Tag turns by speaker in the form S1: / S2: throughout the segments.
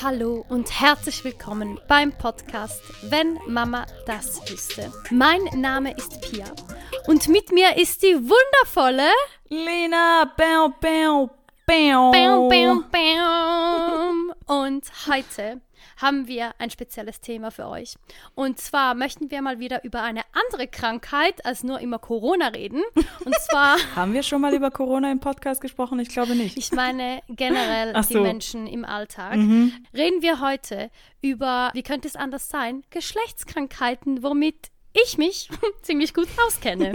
S1: Hallo und herzlich willkommen beim Podcast Wenn Mama das wüsste. Mein Name ist Pia und mit mir ist die wundervolle
S2: Lena. Bam, bam, bam.
S1: Bam, bam, bam. Und heute haben wir ein spezielles Thema für euch. Und zwar möchten wir mal wieder über eine andere Krankheit als nur immer Corona reden. Und zwar.
S2: haben wir schon mal über Corona im Podcast gesprochen? Ich glaube nicht.
S1: Ich meine generell
S2: Ach
S1: die
S2: so.
S1: Menschen im Alltag.
S2: Mhm.
S1: Reden wir heute über, wie könnte es anders sein, Geschlechtskrankheiten, womit ich mich ziemlich gut auskenne.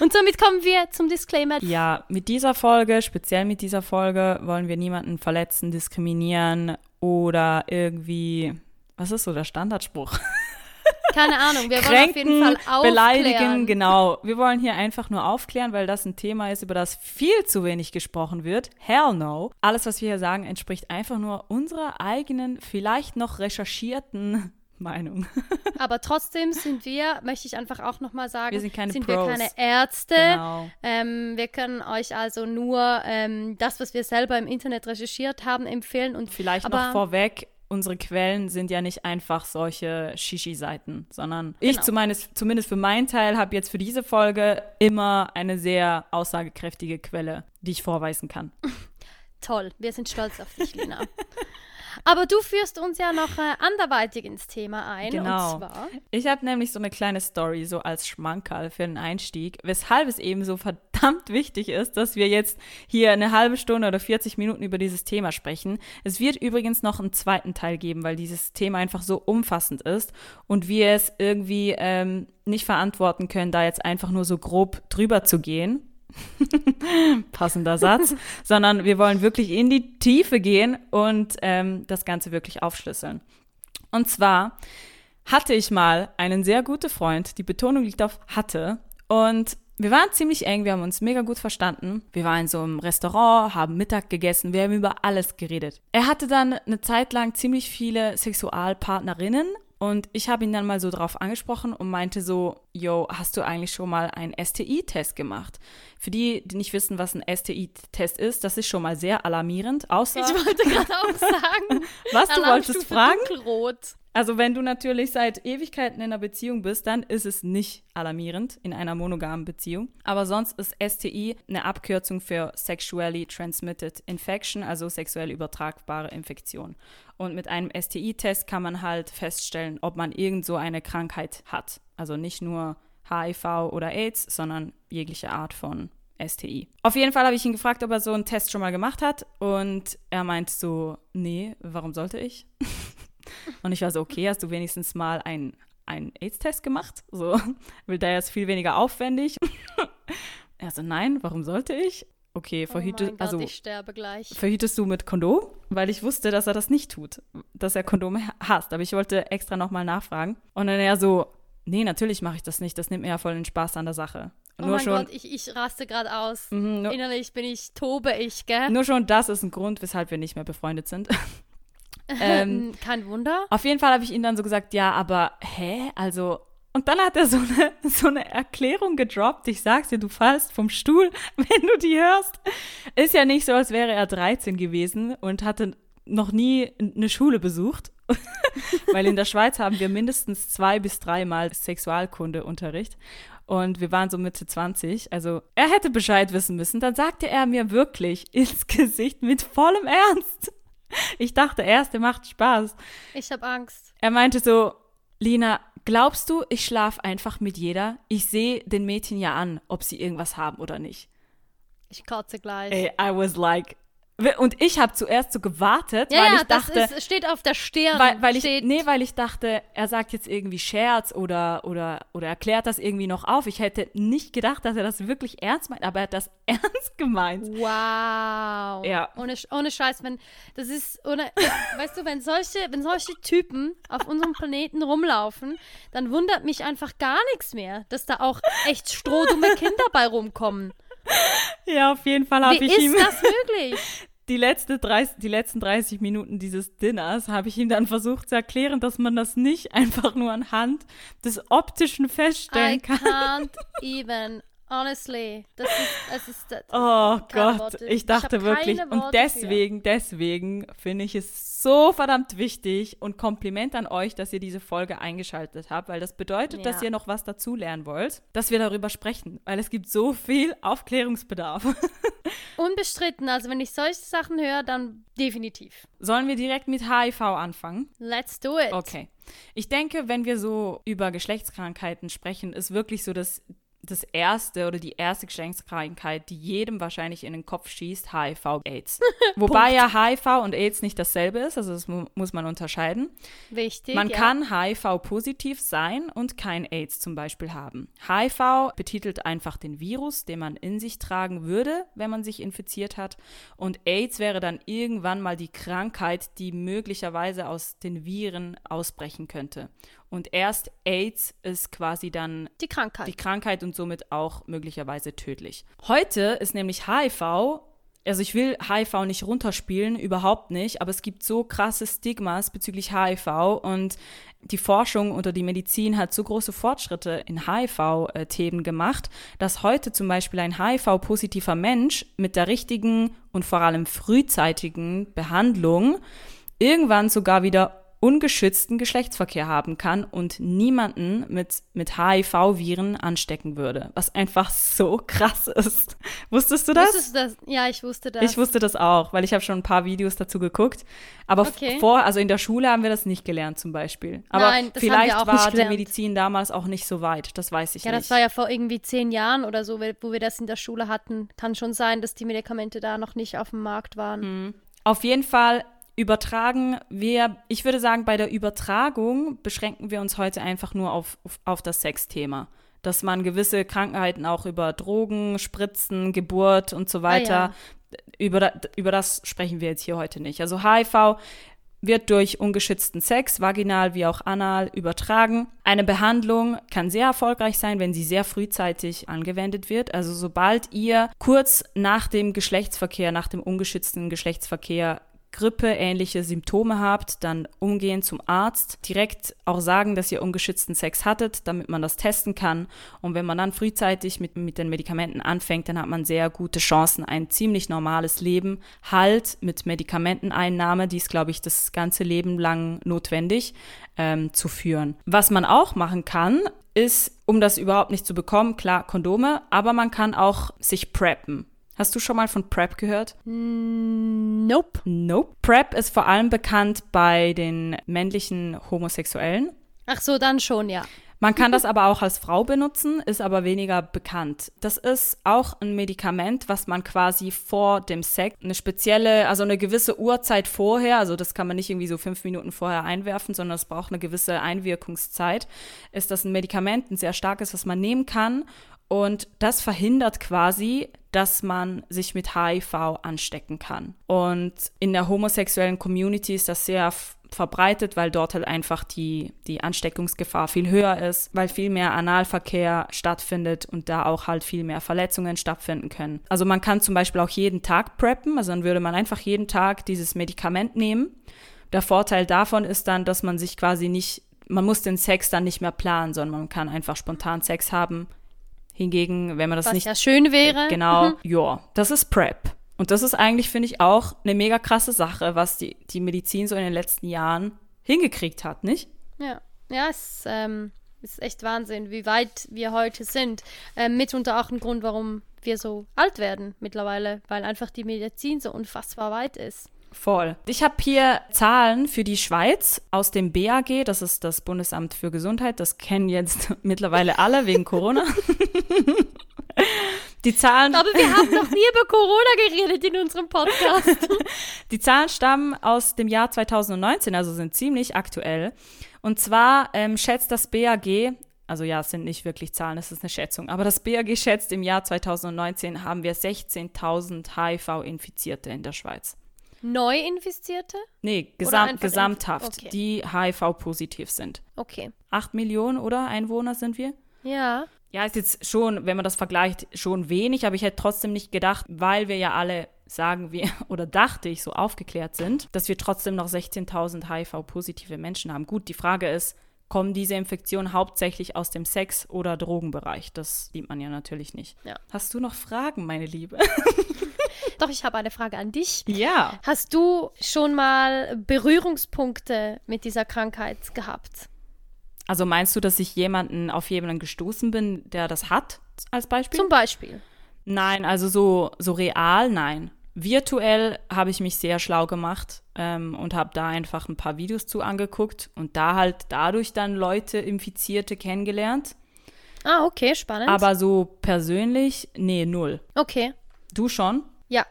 S1: Und somit kommen wir zum Disclaimer.
S2: Ja, mit dieser Folge, speziell mit dieser Folge, wollen wir niemanden verletzen, diskriminieren oder irgendwie. Was ist so der Standardspruch?
S1: Keine Ahnung, wir wollen auf jeden Fall
S2: Kränken,
S1: aufklären.
S2: beleidigen, genau. Wir wollen hier einfach nur aufklären, weil das ein Thema ist, über das viel zu wenig gesprochen wird. Hell no. Alles, was wir hier sagen, entspricht einfach nur unserer eigenen, vielleicht noch recherchierten Meinung.
S1: Aber trotzdem sind wir, möchte ich einfach auch nochmal sagen,
S2: Wir sind keine
S1: wir
S2: Pros.
S1: keine Ärzte.
S2: Genau.
S1: Ähm, wir können euch also nur ähm, das, was wir selber im Internet recherchiert haben, empfehlen. Und
S2: Vielleicht
S1: aber,
S2: noch vorweg, unsere Quellen sind ja nicht einfach solche Shishi-Seiten, sondern ich
S1: Genau.
S2: zumindest, zumindest für meinen Teil habe jetzt für diese Folge immer eine sehr aussagekräftige Quelle, die ich vorweisen kann.
S1: Toll, wir sind stolz auf dich, Lina. Aber du führst uns ja noch äh, anderweitig ins Thema ein.
S2: Genau.
S1: Und zwar.
S2: Ich habe nämlich so eine kleine Story so als Schmankerl für den Einstieg, weshalb es eben so verdammt wichtig ist, dass wir jetzt hier eine halbe Stunde oder 40 Minuten über dieses Thema sprechen. Es wird übrigens noch einen zweiten Teil geben, weil dieses Thema einfach so umfassend ist und wir es irgendwie ähm, nicht verantworten können, da jetzt einfach nur so grob drüber zu gehen. Passender Satz, sondern wir wollen wirklich in die Tiefe gehen und ähm, das Ganze wirklich aufschlüsseln. Und zwar hatte ich mal einen sehr guten Freund, die Betonung liegt auf hatte, und wir waren ziemlich eng, wir haben uns mega gut verstanden. Wir waren so einem Restaurant, haben Mittag gegessen, wir haben über alles geredet. Er hatte dann eine Zeit lang ziemlich viele Sexualpartnerinnen und ich habe ihn dann mal so drauf angesprochen und meinte so, yo, hast du eigentlich schon mal einen STI-Test gemacht? Für die, die nicht wissen, was ein STI-Test ist, das ist schon mal sehr alarmierend, außer,
S1: Ich wollte gerade auch sagen.
S2: was du wolltest fragen?
S1: Dunkelrot.
S2: Also wenn du natürlich seit Ewigkeiten in einer Beziehung bist, dann ist es nicht alarmierend in einer monogamen Beziehung. Aber sonst ist STI eine Abkürzung für Sexually Transmitted Infection, also sexuell übertragbare Infektion. Und mit einem STI-Test kann man halt feststellen, ob man irgend so eine Krankheit hat. Also nicht nur HIV oder AIDS, sondern jegliche Art von STI. Auf jeden Fall habe ich ihn gefragt, ob er so einen Test schon mal gemacht hat. Und er meint so, nee, warum sollte ich? Und ich war so, okay, hast du wenigstens mal einen, einen AIDS-Test gemacht? So, weil der ist viel weniger aufwendig. er so, nein, warum sollte ich? Okay,
S1: Oh
S2: verhüte,
S1: mein Gott,
S2: also
S1: ich sterbe gleich.
S2: verhütest du mit Kondom? Weil ich wusste, dass er das nicht tut, dass er Kondome hasst. Aber ich wollte extra nochmal nachfragen. Und dann er so, nee, natürlich mache ich das nicht. Das nimmt mir ja voll den Spaß an der Sache.
S1: Oh
S2: nur
S1: mein
S2: schon,
S1: Gott, ich, ich raste gerade aus.
S2: Mhm, nur,
S1: Innerlich bin ich, tobe ich, gell?
S2: nur schon das ist ein Grund, weshalb wir nicht mehr befreundet sind. ähm,
S1: Kein Wunder.
S2: Auf jeden Fall habe ich ihm dann so gesagt, ja, aber hä? Also, und dann hat er so eine, so eine Erklärung gedroppt. Ich sag's dir, du fallst vom Stuhl, wenn du die hörst. Ist ja nicht so, als wäre er 13 gewesen und hatte noch nie eine Schule besucht. Weil in der Schweiz haben wir mindestens zwei bis dreimal Sexualkundeunterricht. Und wir waren so Mitte 20. Also er hätte Bescheid wissen müssen. Dann sagte er mir wirklich ins Gesicht mit vollem Ernst. Ich dachte erst, er macht Spaß.
S1: Ich habe Angst.
S2: Er meinte so, Lina, glaubst du, ich schlafe einfach mit jeder? Ich sehe den Mädchen ja an, ob sie irgendwas haben oder nicht.
S1: Ich kotze gleich.
S2: Ey, I was like. Und ich habe zuerst so gewartet,
S1: ja,
S2: weil
S1: ja,
S2: ich dachte,
S1: das ist, steht auf der Stirn.
S2: weil, weil ich, nee, weil ich dachte, er sagt jetzt irgendwie Scherz oder, oder, oder erklärt das irgendwie noch auf. Ich hätte nicht gedacht, dass er das wirklich ernst meint, aber er hat das ernst gemeint.
S1: Wow.
S2: Ja.
S1: Ohne, ohne Scheiß, wenn das ist ohne weißt du, wenn solche wenn solche Typen auf unserem Planeten rumlaufen, dann wundert mich einfach gar nichts mehr, dass da auch echt strohdumme Kinder bei rumkommen.
S2: Ja, auf jeden Fall habe ich ihm
S1: ist das möglich?
S2: die, letzte 30, die letzten 30 Minuten dieses Dinners habe ich ihm dann versucht zu erklären, dass man das nicht einfach nur anhand des Optischen
S1: I
S2: feststellen kann.
S1: can't even Honestly, das ist, es ist das,
S2: Oh
S1: keine
S2: Gott,
S1: Worte.
S2: ich dachte
S1: hab
S2: wirklich. Und deswegen, deswegen finde ich es so verdammt wichtig und Kompliment an euch, dass ihr diese Folge eingeschaltet habt, weil das bedeutet, dass
S1: Ja.
S2: ihr noch was dazulernen wollt, dass wir darüber sprechen, weil es gibt so viel Aufklärungsbedarf.
S1: Für. Unbestritten, also wenn ich solche Sachen höre, dann definitiv.
S2: Sollen wir direkt mit HIV anfangen?
S1: Let's do it.
S2: Okay. Ich denke, wenn wir so über Geschlechtskrankheiten sprechen, ist wirklich so das, das erste oder die erste Geschlechtskrankheit, die jedem wahrscheinlich in den Kopf schießt, HIV, AIDS. Wobei ja HIV und AIDS nicht dasselbe ist, also das mu muss man unterscheiden.
S1: Wichtig.
S2: Man
S1: ja.
S2: kann HIV-positiv sein und kein AIDS zum Beispiel haben. HIV betitelt einfach den Virus, den man in sich tragen würde, wenn man sich infiziert hat. Und AIDS wäre dann irgendwann mal die Krankheit, die möglicherweise aus den Viren ausbrechen könnte. Und erst AIDS ist quasi dann
S1: die Krankheit.
S2: die Krankheit und somit auch möglicherweise tödlich. Heute ist nämlich HIV, also ich will HIV nicht runterspielen, überhaupt nicht, aber es gibt so krasse Stigmas bezüglich HIV und die Forschung oder die Medizin hat so große Fortschritte in HIV-Themen gemacht, dass heute zum Beispiel ein HIV-positiver Mensch mit der richtigen und vor allem frühzeitigen Behandlung irgendwann sogar wieder ungeschützten Geschlechtsverkehr haben kann und niemanden mit, mit HIV-Viren anstecken würde. Was einfach so krass ist. Wusstest du das?
S1: Wusstest du das? Ja, ich wusste das.
S2: Ich wusste das auch, weil ich habe schon ein paar Videos dazu geguckt. Aber
S1: Okay.
S2: vor, also in der Schule haben wir das nicht gelernt zum Beispiel. Aber
S1: Nein, das haben wir
S2: vielleicht
S1: auch
S2: war die. Medizin damals auch nicht so weit. Das weiß ich
S1: ja,
S2: nicht.
S1: das war ja vor irgendwie zehn Jahren oder so, wo wir das in der Schule hatten. Kann schon sein, dass die Medikamente da noch nicht auf dem Markt waren.
S2: Hm. Auf jeden Fall übertragen wir, ich würde sagen, bei der Übertragung beschränken wir uns heute einfach nur auf, auf, auf das Sexthema. Dass man gewisse Krankheiten auch über Drogen, Spritzen, Geburt und so weiter, über, da, über das sprechen wir jetzt hier heute nicht. Also HIV wird durch ungeschützten Sex, vaginal wie auch anal, übertragen. Eine Behandlung kann sehr erfolgreich sein, wenn sie sehr frühzeitig angewendet wird. Also sobald ihr kurz nach dem Geschlechtsverkehr, nach dem ungeschützten Geschlechtsverkehr grippeähnliche Symptome habt, dann umgehen zum Arzt, direkt auch sagen, dass ihr ungeschützten Sex hattet, damit man das testen kann. Und wenn man dann frühzeitig mit, mit den Medikamenten anfängt, dann hat man sehr gute Chancen, ein ziemlich normales Leben, halt mit Medikamenteneinnahme, die ist, glaube ich, das ganze Leben lang notwendig, ähm, zu führen. Was man auch machen kann, ist, um das überhaupt nicht zu bekommen, klar, Kondome, aber man kann auch sich preppen. Hast du schon mal von PrEP gehört?
S1: Nope.
S2: Nope. PrEP ist vor allem bekannt bei den männlichen Homosexuellen.
S1: Ach so, dann schon, ja.
S2: Man kann das aber auch als Frau benutzen, ist aber weniger bekannt. Das ist auch ein Medikament, was man quasi vor dem Sex, eine spezielle, also eine gewisse Uhrzeit vorher, also das kann man nicht irgendwie so fünf Minuten vorher einwerfen, sondern es braucht eine gewisse Einwirkungszeit, ist das ein Medikament, ein sehr starkes, was man nehmen kann. Und das verhindert quasi, dass man sich mit HIV anstecken kann. Und in der homosexuellen Community ist das sehr verbreitet, weil dort halt einfach die, die Ansteckungsgefahr viel höher ist, weil viel mehr Analverkehr stattfindet und da auch halt viel mehr Verletzungen stattfinden können. Also man kann zum Beispiel auch jeden Tag preppen, also dann würde man einfach jeden Tag dieses Medikament nehmen. Der Vorteil davon ist dann, dass man sich quasi nicht, man muss den Sex dann nicht mehr planen, sondern man kann einfach spontan Sex haben. Hingegen, wenn man das
S1: Was
S2: nicht
S1: ja schön wäre.
S2: Genau,
S1: Mhm.
S2: ja, das ist PrEP. Und das ist eigentlich, finde ich, auch eine mega krasse Sache, was die, die Medizin so in den letzten Jahren hingekriegt hat, nicht?
S1: Ja, ja es ähm, ist echt Wahnsinn, wie weit wir heute sind. Ähm, mitunter auch ein Grund, warum wir so alt werden mittlerweile, weil einfach die Medizin so unfassbar weit ist.
S2: Voll. Ich habe hier Zahlen für die Schweiz aus dem BAG, das ist das Bundesamt für Gesundheit, das kennen jetzt mittlerweile alle wegen Corona. Die Zahlen,
S1: Aber wir haben noch nie über Corona geredet in unserem Podcast.
S2: die Zahlen stammen aus dem Jahr 2019, also sind ziemlich aktuell. Und zwar ähm, schätzt das BAG, also ja, es sind nicht wirklich Zahlen, es ist eine Schätzung, aber das BAG schätzt, im Jahr 2019 haben wir 16.000 HIV-Infizierte in der Schweiz.
S1: Neuinfizierte?
S2: Nee, gesam gesamthaft,
S1: okay.
S2: die HIV-positiv sind.
S1: Okay.
S2: Acht Millionen oder Einwohner sind wir?
S1: Ja.
S2: Ja, ist jetzt schon, wenn man das vergleicht, schon wenig, aber ich hätte trotzdem nicht gedacht, weil wir ja alle, sagen wir, oder dachte ich, so aufgeklärt sind, dass wir trotzdem noch 16.000 HIV-positive Menschen haben. Gut, die Frage ist, kommen diese Infektionen hauptsächlich aus dem Sex- oder Drogenbereich. Das sieht man ja natürlich nicht.
S1: Ja.
S2: Hast du noch Fragen, meine Liebe?
S1: Doch, ich habe eine Frage an dich.
S2: ja.
S1: Hast du schon mal Berührungspunkte mit dieser Krankheit gehabt?
S2: Also meinst du, dass ich jemanden auf jemanden gestoßen bin, der das hat, als Beispiel?
S1: Zum Beispiel.
S2: Nein, also so, so real, nein. Virtuell habe ich mich sehr schlau gemacht ähm, und habe da einfach ein paar Videos zu angeguckt und da halt dadurch dann Leute, Infizierte kennengelernt.
S1: Ah, okay, spannend.
S2: Aber so persönlich, nee, null.
S1: okay,
S2: Du schon?
S1: Ja.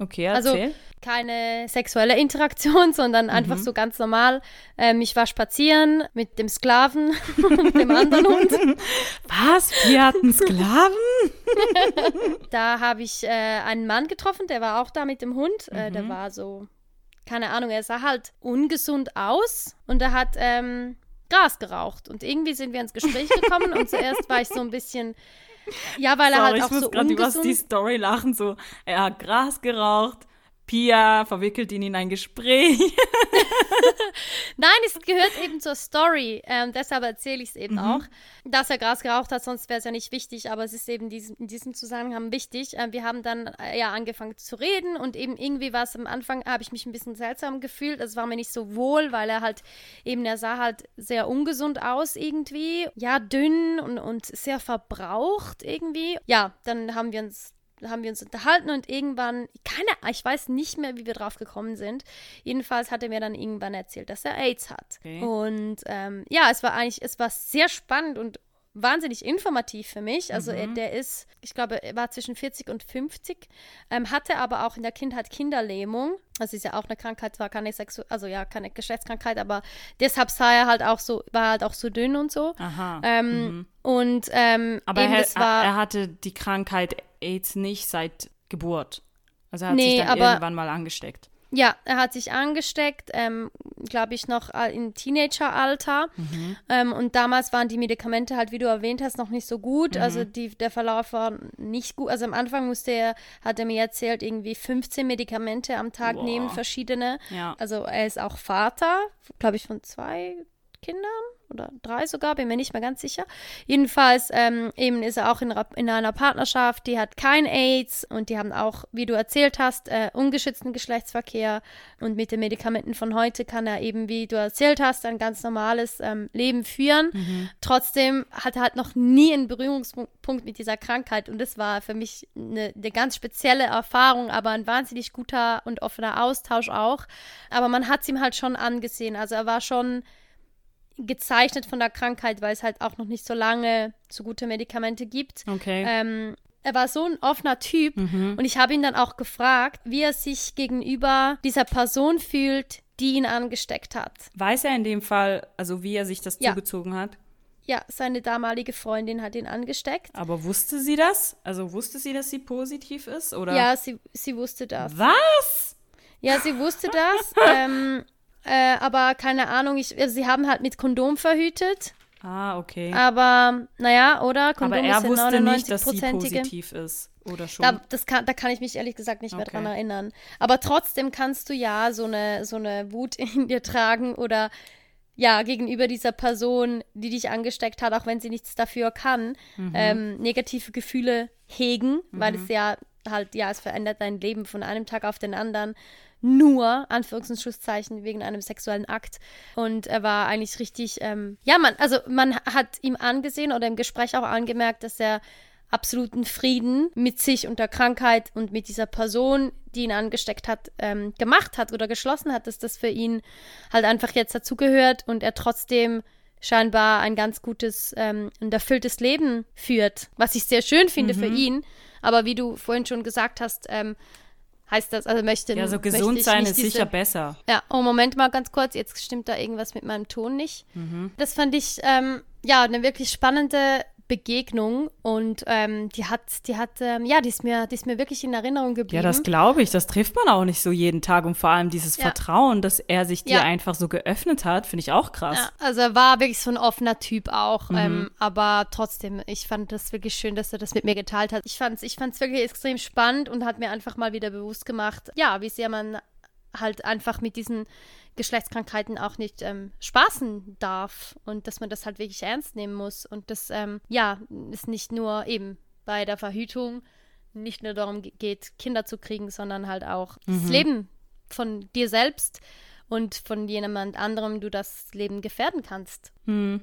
S2: Okay,
S1: Also-
S2: erzähl.
S1: Keine sexuelle Interaktion, sondern einfach
S2: Mhm.
S1: so ganz normal. Ähm, ich war spazieren mit dem Sklaven und dem anderen Hund.
S2: Was? Wir hatten Sklaven?
S1: Da habe ich äh, einen Mann getroffen, der war auch da mit dem Hund. Äh,
S2: Mhm.
S1: der war so, keine Ahnung, er sah halt ungesund aus und er hat ähm, Gras geraucht. Und irgendwie sind wir ins Gespräch gekommen und zuerst war ich so ein bisschen, ja, weil er
S2: Sorry,
S1: halt
S2: ich
S1: auch
S2: muss
S1: so
S2: gerade über die Story lachen. So, er hat Gras geraucht. Pia verwickelt ihn in ein Gespräch.
S1: Nein, es gehört eben zur Story. Ähm, deshalb erzähle ich es eben auch, dass er Gras geraucht hat, sonst wäre es ja nicht wichtig, aber es ist eben diesem, in diesem Zusammenhang wichtig. Ähm, wir haben dann äh, ja angefangen zu reden und eben irgendwie war es am Anfang, habe ich mich ein bisschen seltsam gefühlt. Es war mir nicht so wohl, weil er halt eben, er sah halt sehr ungesund aus irgendwie. Ja, dünn und, und sehr verbraucht irgendwie. Ja, dann haben wir uns haben wir uns unterhalten und irgendwann, keine, ich weiß nicht mehr, wie wir drauf gekommen sind. Jedenfalls hat er mir dann irgendwann erzählt, dass er AIDS hat.
S2: Okay.
S1: Und ähm, ja, es war eigentlich, es war sehr spannend und wahnsinnig informativ für mich. Also er, der ist, ich glaube, er war zwischen 40 und 50, ähm, hatte aber auch in der Kindheit Kinderlähmung. Das ist ja auch eine Krankheit, zwar keine Sexu also ja, keine Geschlechtskrankheit, aber deshalb sah er halt auch so, war halt auch so dünn und so.
S2: Aha.
S1: Ähm, Und ähm,
S2: Aber er,
S1: war,
S2: er hatte die Krankheit AIDS nicht seit Geburt. Also er hat
S1: Nee,
S2: sich dann
S1: aber-
S2: irgendwann mal angesteckt.
S1: Ja, er hat sich angesteckt, ähm, glaube ich, noch im Teenageralter. Ähm, und damals waren die Medikamente halt, wie du erwähnt hast, noch nicht so gut. Also die, der Verlauf war nicht gut. Also am Anfang musste er, hat er mir erzählt, irgendwie 15 Medikamente am Tag
S2: Boah.
S1: nehmen, verschiedene.
S2: Ja.
S1: Also er ist auch Vater, glaube ich, von zwei Kindern oder drei sogar, bin mir nicht mehr ganz sicher. Jedenfalls ähm, eben ist er auch in, in einer Partnerschaft, die hat kein AIDS und die haben auch, wie du erzählt hast, äh, ungeschützten Geschlechtsverkehr und mit den Medikamenten von heute kann er eben, wie du erzählt hast, ein ganz normales ähm, Leben führen. Trotzdem hat er halt noch nie einen Berührungspunkt mit dieser Krankheit und das war für mich eine, eine ganz spezielle Erfahrung, aber ein wahnsinnig guter und offener Austausch auch. Aber man hat es ihm halt schon angesehen, also er war schon gezeichnet von der Krankheit, weil es halt auch noch nicht so lange so gute Medikamente gibt.
S2: Okay.
S1: Ähm, er war so ein offener Typ und ich habe ihn dann auch gefragt, wie er sich gegenüber dieser Person fühlt, die ihn angesteckt hat.
S2: Weiß er in dem Fall, also wie er sich das
S1: Ja.
S2: zugezogen hat?
S1: Ja, seine damalige Freundin hat ihn angesteckt.
S2: Aber wusste sie das? Also wusste sie, dass sie positiv ist? Oder?
S1: Ja, sie, sie wusste das.
S2: Was?
S1: Ja, sie wusste das. ähm, äh, aber keine Ahnung, ich, also sie haben halt mit Kondom verhütet.
S2: Ah, okay.
S1: Aber naja, oder? Kondom
S2: Aber er
S1: ist
S2: wusste nicht, dass sie
S1: 99-prozentige.
S2: positiv ist. Oder schon?
S1: Da, das kann, da kann ich mich ehrlich gesagt nicht mehr
S2: Okay.
S1: dran erinnern. Aber trotzdem kannst du ja so eine, so eine Wut in dir tragen oder ja, gegenüber dieser Person, die dich angesteckt hat, auch wenn sie nichts dafür kann,
S2: Mhm.
S1: ähm, negative Gefühle hegen, weil es ja halt, ja, es verändert dein Leben von einem Tag auf den anderen. Nur, Anführungs- und Schlusszeichen, wegen einem sexuellen Akt. Und er war eigentlich richtig, ähm, ja, man, also man hat ihm angesehen oder im Gespräch auch angemerkt, dass er absoluten Frieden mit sich und der Krankheit und mit dieser Person, die ihn angesteckt hat, ähm, gemacht hat oder geschlossen hat, dass das für ihn halt einfach jetzt dazugehört und er trotzdem scheinbar ein ganz gutes ähm, und erfülltes Leben führt, was ich sehr schön finde für ihn. Aber wie du vorhin schon gesagt hast, ähm, heißt das, also möchte
S2: ja, so gesund sein ist
S1: diese,
S2: sicher besser.
S1: ja, oh, Moment mal ganz kurz, jetzt stimmt da irgendwas mit meinem Ton nicht.
S2: Mhm.
S1: Das fand ich, ähm, ja, eine wirklich spannende Begegnung und ähm, die hat, die hat, ähm, ja, die ist mir, die ist mir wirklich in Erinnerung geblieben.
S2: Ja, das glaube ich. Das trifft man auch nicht so jeden Tag. Und vor allem dieses
S1: Ja.
S2: Vertrauen, dass er sich dir
S1: Ja.
S2: einfach so geöffnet hat, finde ich auch krass.
S1: Ja, also er war wirklich so ein offener Typ auch,
S2: Mhm.
S1: ähm, aber trotzdem, ich fand das wirklich schön, dass er das mit mir geteilt hat. Ich fand es ich fand's wirklich extrem spannend und hat mir einfach mal wieder bewusst gemacht, ja, wie sehr man halt einfach mit diesen Geschlechtskrankheiten auch nicht ähm, spaßen darf und dass man das halt wirklich ernst nehmen muss und dass, ähm, ja, es nicht nur eben bei der Verhütung nicht nur darum geht, Kinder zu kriegen, sondern halt auch mhm. das Leben von dir selbst und von jemand anderem du das Leben gefährden kannst. Mhm.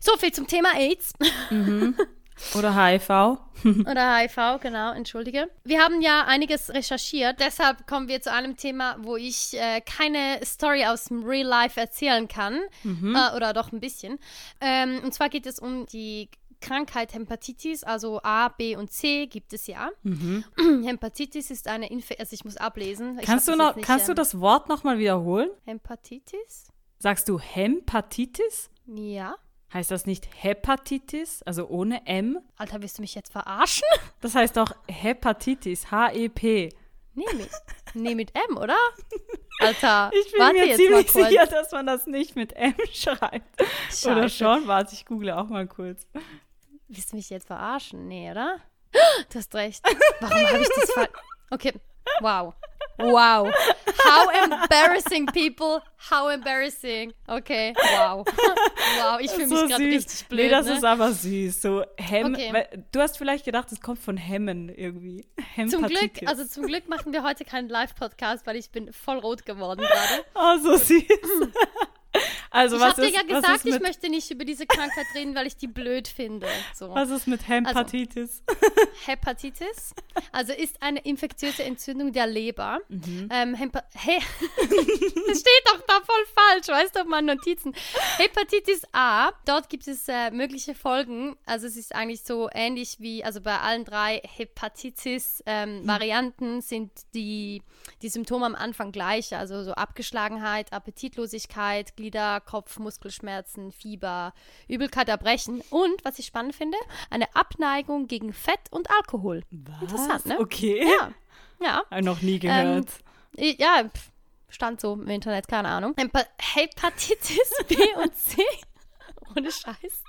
S1: So viel zum Thema AIDS.
S2: Mhm. Oder HIV.
S1: Oder HIV, genau, entschuldige. Wir haben ja einiges recherchiert, deshalb kommen wir zu einem Thema, wo ich äh, keine Story aus dem Real Life erzählen kann. Mhm. Äh, oder doch ein bisschen. Ähm, und zwar geht es um die Krankheit Hepatitis, also A, B und C gibt es ja. Mhm. Hepatitis ist eine Infektion, also ich muss ablesen.
S2: Kannst, du, noch, nicht, kannst ähm, du das Wort nochmal wiederholen?
S1: Hepatitis?
S2: Sagst du Hepatitis?
S1: Ja.
S2: Heißt das nicht Hepatitis, also ohne M?
S1: Alter, willst du mich jetzt verarschen?
S2: Das heißt doch Hepatitis, H-E-P.
S1: Nee, mit, nee, mit M, oder? Alter,
S2: ich bin mir ziemlich sicher, dass man das nicht mit M schreibt. Scheiße. Oder schon? Warte, ich google auch mal kurz.
S1: Willst du mich jetzt verarschen? Nee, oder? Du hast recht. Warum habe ich das falsch? Okay, wow. Wow. How embarrassing, people. How embarrassing. Okay, wow. Wow, ich fühle mich so gerade richtig blöd.
S2: Nee, das
S1: ne?
S2: ist aber süß. So Hem okay. Du hast vielleicht gedacht, es kommt von Hemmen irgendwie.
S1: Zum Glück, also zum Glück machen wir heute keinen Live-Podcast, weil ich bin voll rot geworden gerade.
S2: Oh, so süß. Also,
S1: ich habe dir ja gesagt, ich möchte nicht über diese Krankheit reden, weil ich die blöd finde. So.
S2: Was ist mit Hepatitis?
S1: Also, Hepatitis, also ist eine infektiöse Entzündung der Leber. Mhm. Ähm, das steht doch da voll falsch, weißt du, auf meinen Notizen. Hepatitis A, dort gibt es äh, mögliche Folgen. Also es ist eigentlich so ähnlich wie, also bei allen drei Hepatitis-Varianten ähm, mhm. sind die, die Symptome am Anfang gleich. Also so Abgeschlagenheit, Appetitlosigkeit, Glieder, Kopf, Muskelschmerzen, Fieber, Übelkeit, Erbrechen und, was ich spannend finde, eine Abneigung gegen Fett und Alkohol.
S2: Was? Interessant, ne? Okay.
S1: Ja. Ja.
S2: Hab noch nie gehört.
S1: Ähm, ja, stand so im Internet, keine Ahnung. Hepatitis B und C. Ohne Scheiß.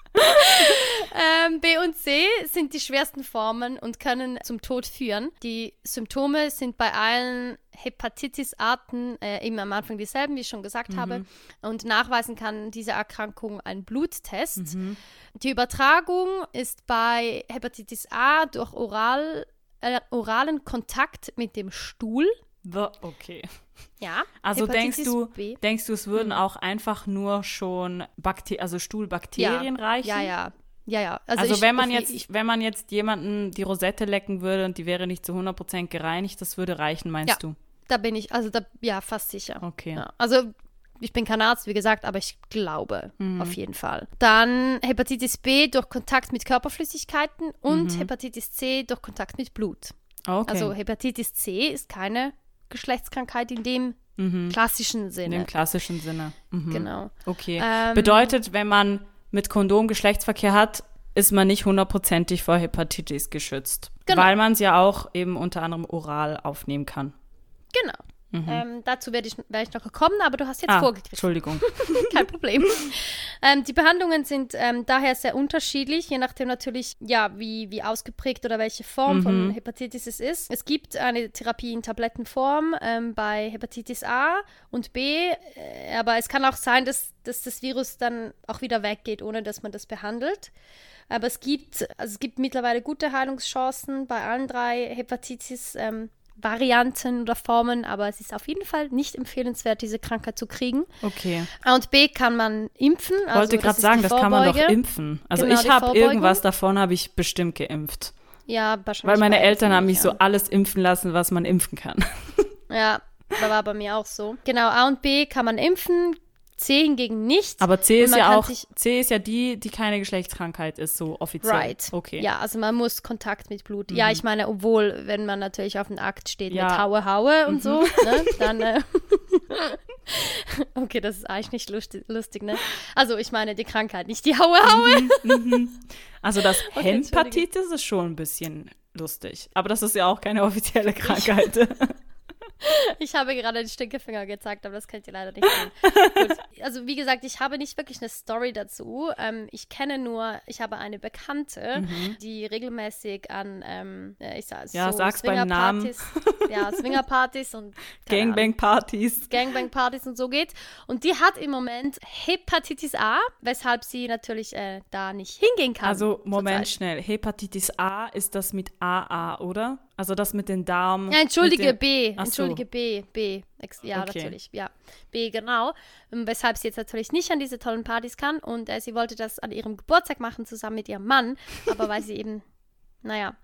S1: ähm, B und C sind die schwersten Formen und können zum Tod führen. Die Symptome sind bei allen Hepatitis-Arten äh, eben am Anfang dieselben, wie ich schon gesagt mhm. habe. Und nachweisen kann diese Erkrankung ein Bluttest. Mhm. Die Übertragung ist bei Hepatitis A durch oral, äh, oralen Kontakt mit dem Stuhl.
S2: Okay.
S1: Ja.
S2: Also Hepatitis denkst du, B. denkst du, es würden mhm. auch einfach nur schon Bakter also Stuhlbakterien
S1: ja.
S2: reichen?
S1: Ja, ja. Ja, ja.
S2: Also, also ich, wenn man jetzt, ich, wenn man jetzt jemanden die Rosette lecken würde und die wäre nicht zu 100% gereinigt, das würde reichen, meinst
S1: ja,
S2: du?
S1: Da bin ich, also da, ja, fast sicher.
S2: Okay.
S1: Ja. Also ich bin kein Arzt, wie gesagt, aber ich glaube mhm. auf jeden Fall. Dann Hepatitis B durch Kontakt mit Körperflüssigkeiten und mhm. Hepatitis C durch Kontakt mit Blut.
S2: Okay.
S1: Also Hepatitis C ist keine Geschlechtskrankheit in dem mhm. klassischen Sinne.
S2: In dem klassischen Sinne.
S1: Mhm. Genau.
S2: Okay. Ähm, Bedeutet, wenn man mit Kondom Geschlechtsverkehr hat, ist man nicht hundertprozentig vor Hepatitis geschützt. Genau. Weil man es ja auch eben unter anderem oral aufnehmen kann.
S1: Genau. Mhm. Ähm, dazu werde ich, werd ich noch gekommen, aber du hast jetzt
S2: ah,
S1: vorgegriffen.
S2: Entschuldigung.
S1: Kein Problem. ähm, die Behandlungen sind ähm, daher sehr unterschiedlich, je nachdem natürlich, ja, wie, wie ausgeprägt oder welche Form mhm. von Hepatitis es ist. Es gibt eine Therapie in Tablettenform ähm, bei Hepatitis A und B, äh, aber es kann auch sein, dass, dass das Virus dann auch wieder weggeht, ohne dass man das behandelt. Aber es gibt, also es gibt mittlerweile gute Heilungschancen bei allen drei Hepatitis. Ähm, Varianten oder Formen, aber es ist auf jeden Fall nicht empfehlenswert, diese Krankheit zu kriegen.
S2: Okay.
S1: A und B kann man impfen.
S2: Ich also wollte gerade sagen, das kann man doch impfen. Also genau, ich habe irgendwas davon, habe ich bestimmt geimpft.
S1: Ja, wahrscheinlich.
S2: Weil meine Eltern haben mich ja. so alles impfen lassen, was man impfen kann.
S1: Ja, da war bei mir auch so. Genau, A und B kann man impfen, C hingegen nicht.
S2: Aber C ist ja auch, C ist ja die, die keine Geschlechtskrankheit ist, so offiziell.
S1: Right.
S2: Okay.
S1: Ja, also man muss Kontakt mit Blut. Mhm. Ja, ich meine, obwohl, wenn man natürlich auf dem Akt steht ja. mit Haue, Haue und mhm. so, ne, dann, äh, okay, das ist eigentlich nicht lustig, lustig, ne? Also ich meine die Krankheit, nicht die Haue, Haue.
S2: Mhm. mhm. Also das okay, Hepatitis ist schon ein bisschen lustig. Aber das ist ja auch keine offizielle Krankheit.
S1: Ich habe gerade den Stinkefinger gezeigt, aber das könnt ihr leider nicht sehen. Also wie gesagt, ich habe nicht wirklich eine Story dazu. Ähm, ich kenne nur, ich habe eine Bekannte,
S2: Mhm.
S1: die regelmäßig an, ähm, äh, ich sag,
S2: Ja,
S1: so
S2: sag's beim Namen.
S1: Swingerpartys- Ja, Swingerpartys und
S2: Gangbang-Partys.
S1: Gangbang-Partys und so geht. Und die hat im Moment Hepatitis A, weshalb sie natürlich äh, da nicht hingehen kann.
S2: Also, Moment schnell. Hepatitis A ist das mit AA, oder? Also das mit den Darm.
S1: Ja, entschuldige,
S2: mit
S1: B.
S2: Ach so.
S1: Entschuldige, B. B. Ja,
S2: Okay.
S1: natürlich. Ja, B, genau. Ähm, Weshalb sie jetzt natürlich nicht an diese tollen Partys kann. Und äh, sie wollte das an ihrem Geburtstag machen, zusammen mit ihrem Mann. Aber weil sie eben, naja,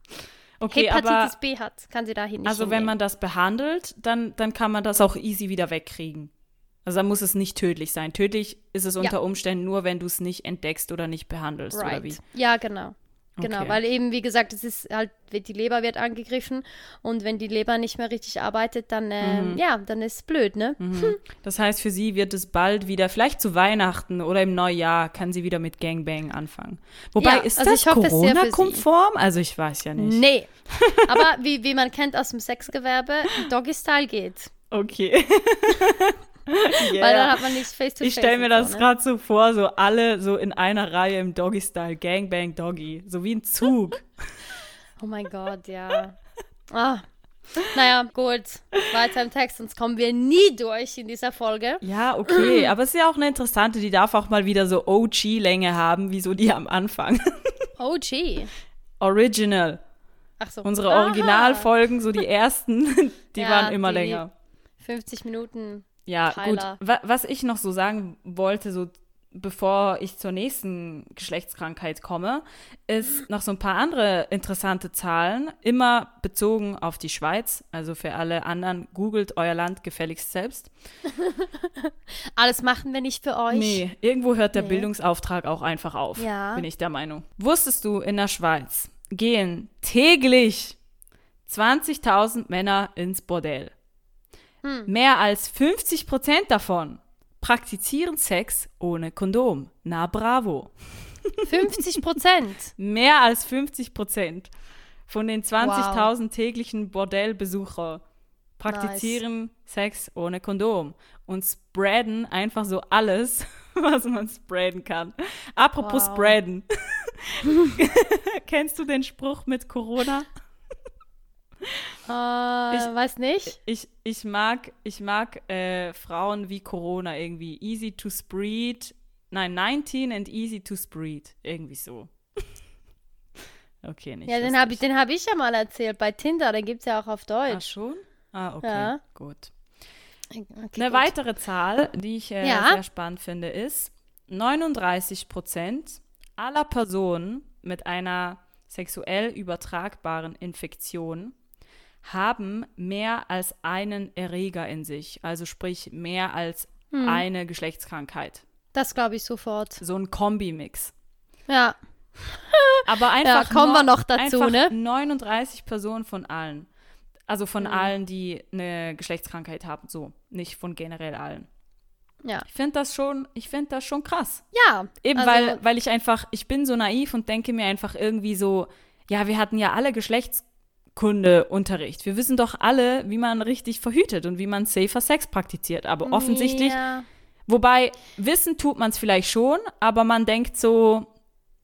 S2: Okay,
S1: Hepatitis
S2: aber
S1: B hat, kann sie dahin nicht
S2: also wenn
S1: hingehen.
S2: man das behandelt, dann, dann kann man das auch easy wieder wegkriegen. Also dann muss es nicht tödlich sein. Tödlich ist es unter Umständen nur, wenn du es nicht entdeckst oder nicht behandelst, oder wie?
S1: Right. Ja, genau. Genau,
S2: Okay.
S1: weil eben, wie gesagt, es ist halt, die Leber wird angegriffen und wenn die Leber nicht mehr richtig arbeitet, dann, ähm, ja, dann ist es blöd, ne?
S2: Mhm. Das heißt, für sie wird es bald wieder, vielleicht zu Weihnachten oder im Neujahr, kann sie wieder mit Gangbang anfangen. Wobei,
S1: Ja,
S2: ist
S1: also
S2: das. Corona-konform? Also ich weiß ja nicht.
S1: Nee. Aber wie, wie man kennt aus dem Sexgewerbe, Doggy-Style geht.
S2: Okay.
S1: Weil
S2: Yeah.
S1: dann hat man nicht face-to-face.
S2: Ich stelle mir das
S1: so, ne?
S2: gerade so vor, so alle so in einer Reihe im Doggy-Style, Gangbang Doggy, so wie ein Zug.
S1: Oh mein Gott, ja. Ah. Naja, gut. Weiter im Text, sonst kommen wir nie durch in dieser Folge.
S2: ja, okay, aber es ist ja auch eine interessante, die darf auch mal wieder so OG-Länge haben, wie so die am Anfang.
S1: OG.
S2: Original.
S1: Ach so.
S2: Unsere
S1: Aha.
S2: Originalfolgen, so die ersten, die
S1: Ja,
S2: waren immer
S1: die-
S2: länger.
S1: 50 Minuten.
S2: Ja,
S1: Tyler.
S2: gut. Wa was ich noch so sagen wollte, so bevor ich zur nächsten Geschlechtskrankheit komme, ist noch so ein paar andere interessante Zahlen, immer bezogen auf die Schweiz. Also für alle anderen, googelt euer Land gefälligst selbst.
S1: Alles machen wir nicht für euch.
S2: Nee, irgendwo hört der
S1: Nee.
S2: Bildungsauftrag auch einfach auf,
S1: Ja.
S2: bin ich der Meinung. Wusstest du, in der Schweiz gehen täglich 20.000 Männer ins Bordell.
S1: Hm.
S2: Mehr als 50 Prozent davon praktizieren Sex ohne Kondom. Na bravo.
S1: 50 Prozent.
S2: Mehr als 50 Prozent von den 20.000 täglichen Bordellbesucher praktizieren Sex ohne Kondom und spreaden einfach so alles, was man spreaden kann. Apropos
S1: Wow.
S2: spreaden. Kennst du den Spruch mit Corona?
S1: Äh, weiß nicht.
S2: Ich, ich mag, ich mag äh, Frauen wie Corona irgendwie. Easy to spread. Nein, 19 and easy to spread. Irgendwie so. okay, nicht.
S1: Ja, den habe ich, den hab ich ja mal erzählt bei Tinder. Den gibt es ja auch auf
S2: Ah,
S1: Deutsch.
S2: schon? Ah, okay.
S1: Ja.
S2: Gut.
S1: Okay,
S2: Eine
S1: gut.
S2: weitere Zahl, die ich äh,
S1: Ja.
S2: sehr spannend finde, ist 39 Prozent aller Personen mit einer sexuell übertragbaren Infektion haben mehr als einen Erreger in sich, also sprich mehr als
S1: Hm.
S2: eine Geschlechtskrankheit.
S1: Das glaube ich sofort.
S2: So ein Kombimix.
S1: Ja.
S2: Aber einfach
S1: kommen wir noch dazu, ne?
S2: 39 Personen von allen. Also von
S1: Mhm.
S2: allen, die eine Geschlechtskrankheit haben, so, nicht von generell allen.
S1: Ja.
S2: Ich finde das schon, ich finde das schon krass.
S1: Ja.
S2: Eben
S1: also,
S2: weil, weil ich einfach, ich bin so naiv und denke mir einfach irgendwie so, ja, wir hatten ja alle Geschlechtskundeunterricht. Wir wissen doch alle, wie man richtig verhütet und wie man safer Sex praktiziert. Aber offensichtlich,
S1: Ja.
S2: wobei wissen tut man es vielleicht schon, aber man denkt so,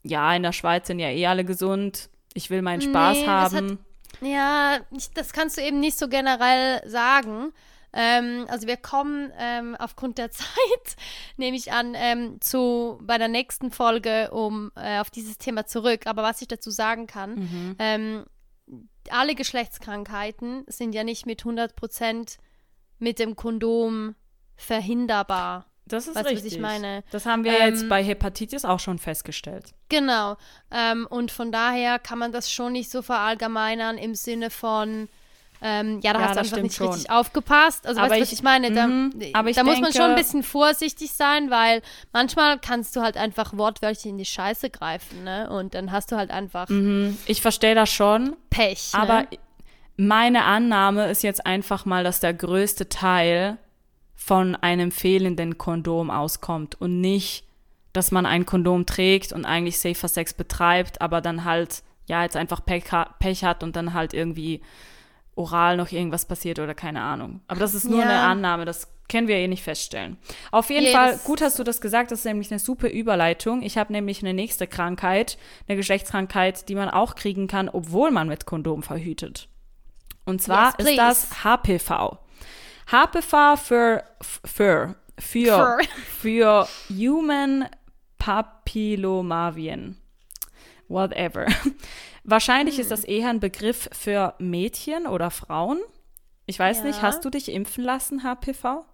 S2: ja, in der Schweiz sind ja eh alle gesund. Ich will meinen Spaß
S1: Nee,
S2: haben.
S1: Ja, ich, das kannst du eben nicht so generell sagen. Ähm, also wir kommen ähm, aufgrund der Zeit, nehme ich an, ähm, zu bei der nächsten Folge um äh, auf dieses Thema zurück. Aber was ich dazu sagen kann,
S2: Mhm.
S1: Alle Geschlechtskrankheiten sind ja nicht mit 100% mit dem Kondom verhinderbar.
S2: Das ist
S1: Weißt du, was
S2: richtig.
S1: ich meine?
S2: Das haben wir
S1: Ähm,
S2: jetzt bei Hepatitis auch schon festgestellt.
S1: Genau. Ähm, und von daher kann man das schon nicht so verallgemeinern im Sinne von, ähm, ja, da
S2: Ja,
S1: hast du einfach nicht
S2: schon.
S1: richtig aufgepasst. Also
S2: Aber
S1: weißt du, was
S2: ich-
S1: ich meine? Da,
S2: Mhm. Aber ich
S1: da muss man schon ein
S2: denke-
S1: bisschen vorsichtig sein, weil manchmal kannst du halt einfach wortwörtlich in die Scheiße greifen, ne? Und dann hast du halt einfach
S2: Mhm. Ich verstehe das schon,
S1: Pech.
S2: aber
S1: ne?
S2: meine Annahme ist jetzt einfach mal, dass der größte Teil von einem fehlenden Kondom auskommt und nicht, dass man ein Kondom trägt und eigentlich Safer Sex betreibt, aber dann halt, ja, jetzt einfach Pech, Pech hat und dann halt irgendwie oral noch irgendwas passiert oder keine Ahnung. Aber das ist nur
S1: Ja.
S2: eine Annahme, das können wir eh nicht feststellen. Auf jeden
S1: Nee,
S2: Fall, gut hast du das gesagt, das ist nämlich eine super Überleitung. Ich habe nämlich eine nächste Krankheit, eine Geschlechtskrankheit, die man auch kriegen kann, obwohl man mit Kondom verhütet. Und zwar
S1: Yes,
S2: ist das HPV. HPV für, für, für,
S1: Für.
S2: für Human Papillomavien. Whatever. Wahrscheinlich
S1: Hm.
S2: ist das eher ein Begriff für Mädchen oder Frauen. Ich weiß nicht,
S1: Ja.
S2: hast du dich impfen lassen, HPV?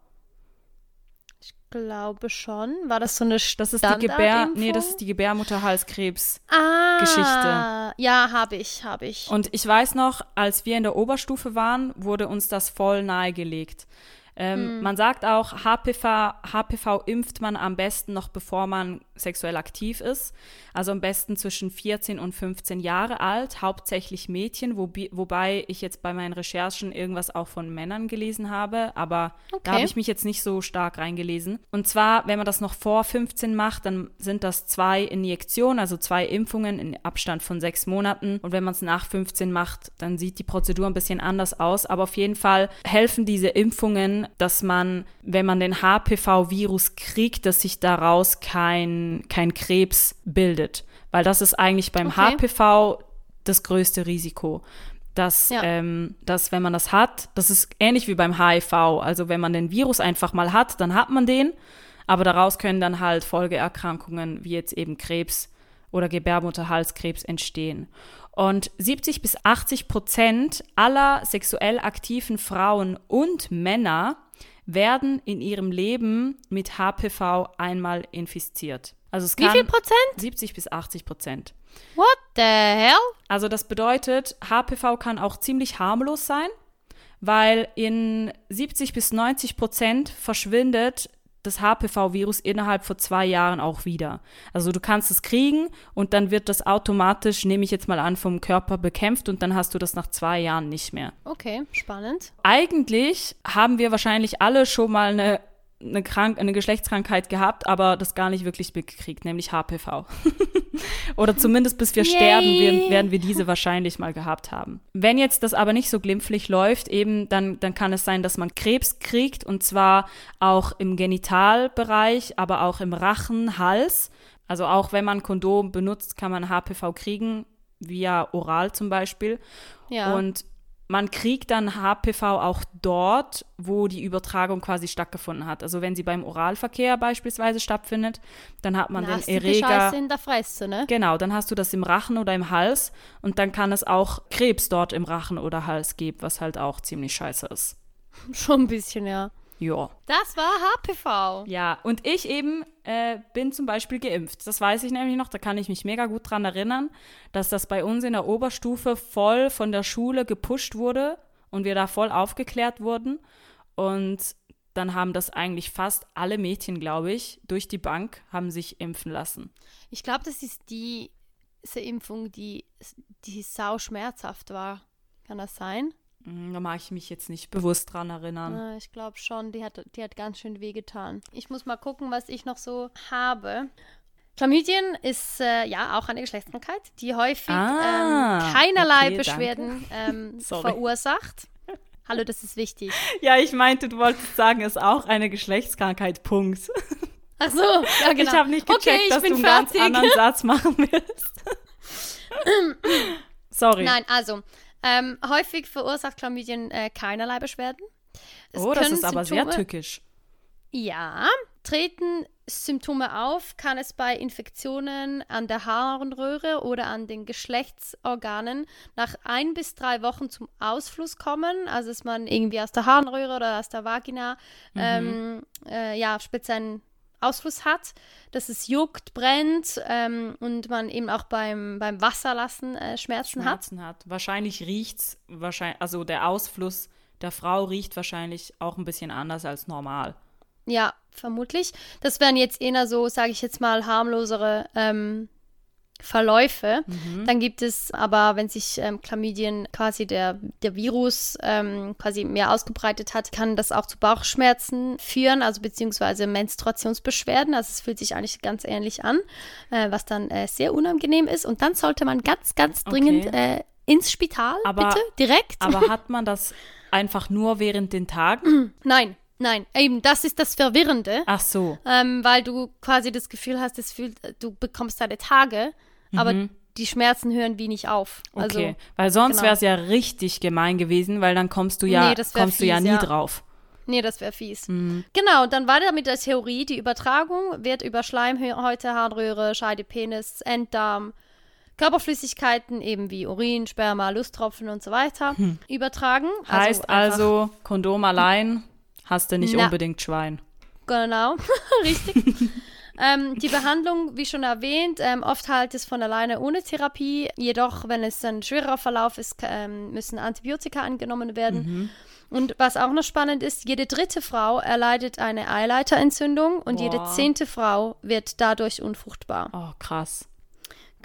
S1: Glaube schon. War das so eine
S2: Das ist die Gebär, nee, das ist die Gebärmutterhalskrebs.
S1: ah,
S2: Geschichte.
S1: Ja, habe ich, habe ich.
S2: Und ich weiß noch, als wir in der Oberstufe waren, wurde uns das voll nahegelegt. Ähm, Man sagt auch, HPV, HPV impft man am besten noch bevor man sexuell aktiv ist. Also am besten zwischen 14 und 15 Jahre alt, hauptsächlich Mädchen, wobi- wobei ich jetzt bei meinen Recherchen irgendwas auch von Männern gelesen habe, aber da
S1: Okay.
S2: habe ich mich jetzt nicht so stark reingelesen. Und zwar, wenn man das noch vor 15 macht, dann sind das zwei Injektionen, also zwei Impfungen in Abstand von sechs Monaten. Und wenn man es nach 15 macht, dann sieht die Prozedur ein bisschen anders aus. Aber auf jeden Fall helfen diese Impfungen, dass man, wenn man den HPV-Virus kriegt, dass sich daraus kein, kein Krebs bildet. Weil das ist eigentlich beim
S1: Okay.
S2: HPV das größte Risiko. Dass,
S1: Ja.
S2: ähm, dass, wenn man das hat, das ist ähnlich wie beim HIV. Also wenn man den Virus einfach mal hat, dann hat man den. Aber daraus können dann halt Folgeerkrankungen wie jetzt eben Krebs oder Gebärmutterhalskrebs entstehen. Und 70 bis 80 Prozent aller sexuell aktiven Frauen und Männer werden in ihrem Leben mit HPV einmal infiziert. Also es
S1: Wie viel Prozent?
S2: 70 bis 80 Prozent.
S1: What the hell?
S2: Also das bedeutet, HPV kann auch ziemlich harmlos sein, weil in 70 bis 90 Prozent verschwindet das HPV-Virus innerhalb von zwei Jahren auch wieder. Also du kannst es kriegen und dann wird das automatisch, nehme ich jetzt mal an, vom Körper bekämpft und dann hast du das nach zwei Jahren nicht mehr.
S1: Okay, spannend.
S2: Eigentlich haben wir wahrscheinlich alle schon mal eine, eine, Krank eine Geschlechtskrankheit gehabt, aber das gar nicht wirklich mitgekriegt, nämlich HPV. Oder zumindest bis wir
S1: Yay.
S2: sterben, werden, werden wir diese wahrscheinlich mal gehabt haben. Wenn jetzt das aber nicht so glimpflich läuft, eben, dann, dann kann es sein, dass man Krebs kriegt und zwar auch im Genitalbereich, aber auch im Rachen, Hals. Also auch wenn man Kondom benutzt, kann man HPV kriegen, via oral zum Beispiel.
S1: Ja.
S2: Und man kriegt dann HPV auch dort, wo die Übertragung quasi stattgefunden hat. Also wenn sie beim Oralverkehr beispielsweise stattfindet, dann hat man
S1: Dann hast
S2: den
S1: du die
S2: Erreger.
S1: Scheiße in der Fresse, ne?
S2: Genau, dann hast du das im Rachen oder im Hals und dann kann es auch Krebs dort im Rachen oder Hals geben, was halt auch ziemlich scheiße ist.
S1: Schon ein bisschen, ja.
S2: Ja.
S1: Das war HPV.
S2: Ja, und ich eben äh, bin zum Beispiel geimpft. Das weiß ich nämlich noch, da kann ich mich mega gut dran erinnern, dass das bei uns in der Oberstufe voll von der Schule gepusht wurde und wir da voll aufgeklärt wurden. Und dann haben das eigentlich fast alle Mädchen, glaube ich, durch die Bank haben sich impfen lassen.
S1: Ich glaube, das ist die diese Impfung, die, die sau schmerzhaft war. Kann das sein?
S2: Hm, Da mag ich mich jetzt nicht bewusst dran erinnern.
S1: Ich glaube schon, die hat, die hat ganz schön wehgetan. Ich muss mal gucken, was ich noch so habe. Chlamydien ist äh, ja auch eine Geschlechtskrankheit, die häufig
S2: Ah,
S1: ähm, keinerlei
S2: okay,
S1: Beschwerden ähm, verursacht. Hallo, das ist wichtig.
S2: Ja, ich meinte, du wolltest sagen, ist auch eine Geschlechtskrankheit. Punkt.
S1: Ach so, ja genau.
S2: Ich habe nicht gecheckt,
S1: okay, ich
S2: dass
S1: bin
S2: du einen ganz anderen Satz machen willst. Sorry.
S1: Nein, also ähm, häufig verursacht Chlamydien äh, keinerlei Beschwerden. Es
S2: oh, das ist aber sehr
S1: Symptome-
S2: tückisch.
S1: Ja, treten Symptome auf, kann es bei Infektionen an der Harnröhre oder an den Geschlechtsorganen nach ein bis drei Wochen zum Ausfluss kommen, also dass man irgendwie aus der Harnröhre oder aus der Vagina ähm, äh, ja, speziellen Ausfluss hat, dass es juckt, brennt ähm, und man eben auch beim, beim Wasserlassen äh, Schmerzen, hat.
S2: Schmerzen hat. Wahrscheinlich riecht's, wahrscheinlich, also der Ausfluss der Frau riecht wahrscheinlich auch ein bisschen anders als normal.
S1: Ja, vermutlich. Das wären jetzt eher so, sage ich jetzt mal, harmlosere ähm, Verläufe. Dann gibt es aber, wenn sich ähm, Chlamydien quasi der, der Virus ähm, quasi mehr ausgebreitet hat, kann das auch zu Bauchschmerzen führen, also beziehungsweise Menstruationsbeschwerden. Also es fühlt sich eigentlich ganz ähnlich an, äh, was dann äh, sehr unangenehm ist. Und dann sollte man ganz, ganz dringend
S2: Okay.
S1: äh, ins Spital,
S2: Aber-
S1: bitte, direkt.
S2: Aber hat man das einfach nur während den Tagen?
S1: nein, nein, eben, das ist das Verwirrende.
S2: Ach so.
S1: ähm, weil du quasi das Gefühl hast, es fühlt, du bekommst deine Tage, aber die Schmerzen hören wie nicht auf. Also,
S2: Mhm. Okay, weil sonst
S1: genau.
S2: wäre es ja richtig gemein gewesen, weil dann kommst du ja,
S1: Nee,
S2: kommst du ja
S1: fies,
S2: nie
S1: ja.
S2: drauf.
S1: nee, das wäre fies. Genau, und dann weiter mit der Theorie, die Übertragung wird über Schleimhäute, Harnröhre, Scheide, Penis, Enddarm, Körperflüssigkeiten, eben wie Urin, Sperma, Lusttropfen und so weiter, übertragen.
S2: Heißt
S1: einfach-
S2: also, Kondom allein hast du nicht
S1: Na.
S2: unbedingt Schwein.
S1: Genau, richtig. ähm, die Behandlung, wie schon erwähnt, ähm, oft halt es von alleine ohne Therapie. Jedoch, wenn es ein schwerer Verlauf ist, ähm, müssen Antibiotika angenommen werden. Und was auch noch spannend ist, jede dritte Frau erleidet eine Eileiterentzündung und jede
S2: Boah.
S1: zehnte Frau wird dadurch unfruchtbar.
S2: Oh, krass.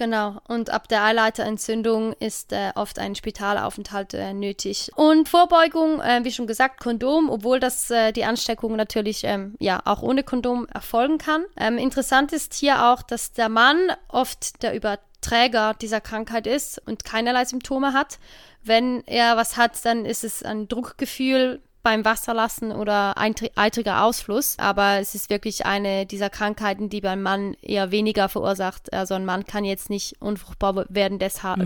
S1: Genau, und ab der Eileiterentzündung ist äh, oft ein Spitalaufenthalt äh, nötig. Und Vorbeugung, äh, wie schon gesagt, Kondom, obwohl das äh, die Ansteckung natürlich ähm, ja auch ohne Kondom erfolgen kann. Ähm, interessant ist hier auch, dass der Mann oft der Überträger dieser Krankheit ist und keinerlei Symptome hat. Wenn er was hat, dann ist es ein Druckgefühl beim Wasserlassen oder eitri- eitriger Ausfluss. Aber es ist wirklich eine dieser Krankheiten, die beim Mann eher weniger verursacht. Also ein Mann kann jetzt nicht unfruchtbar werden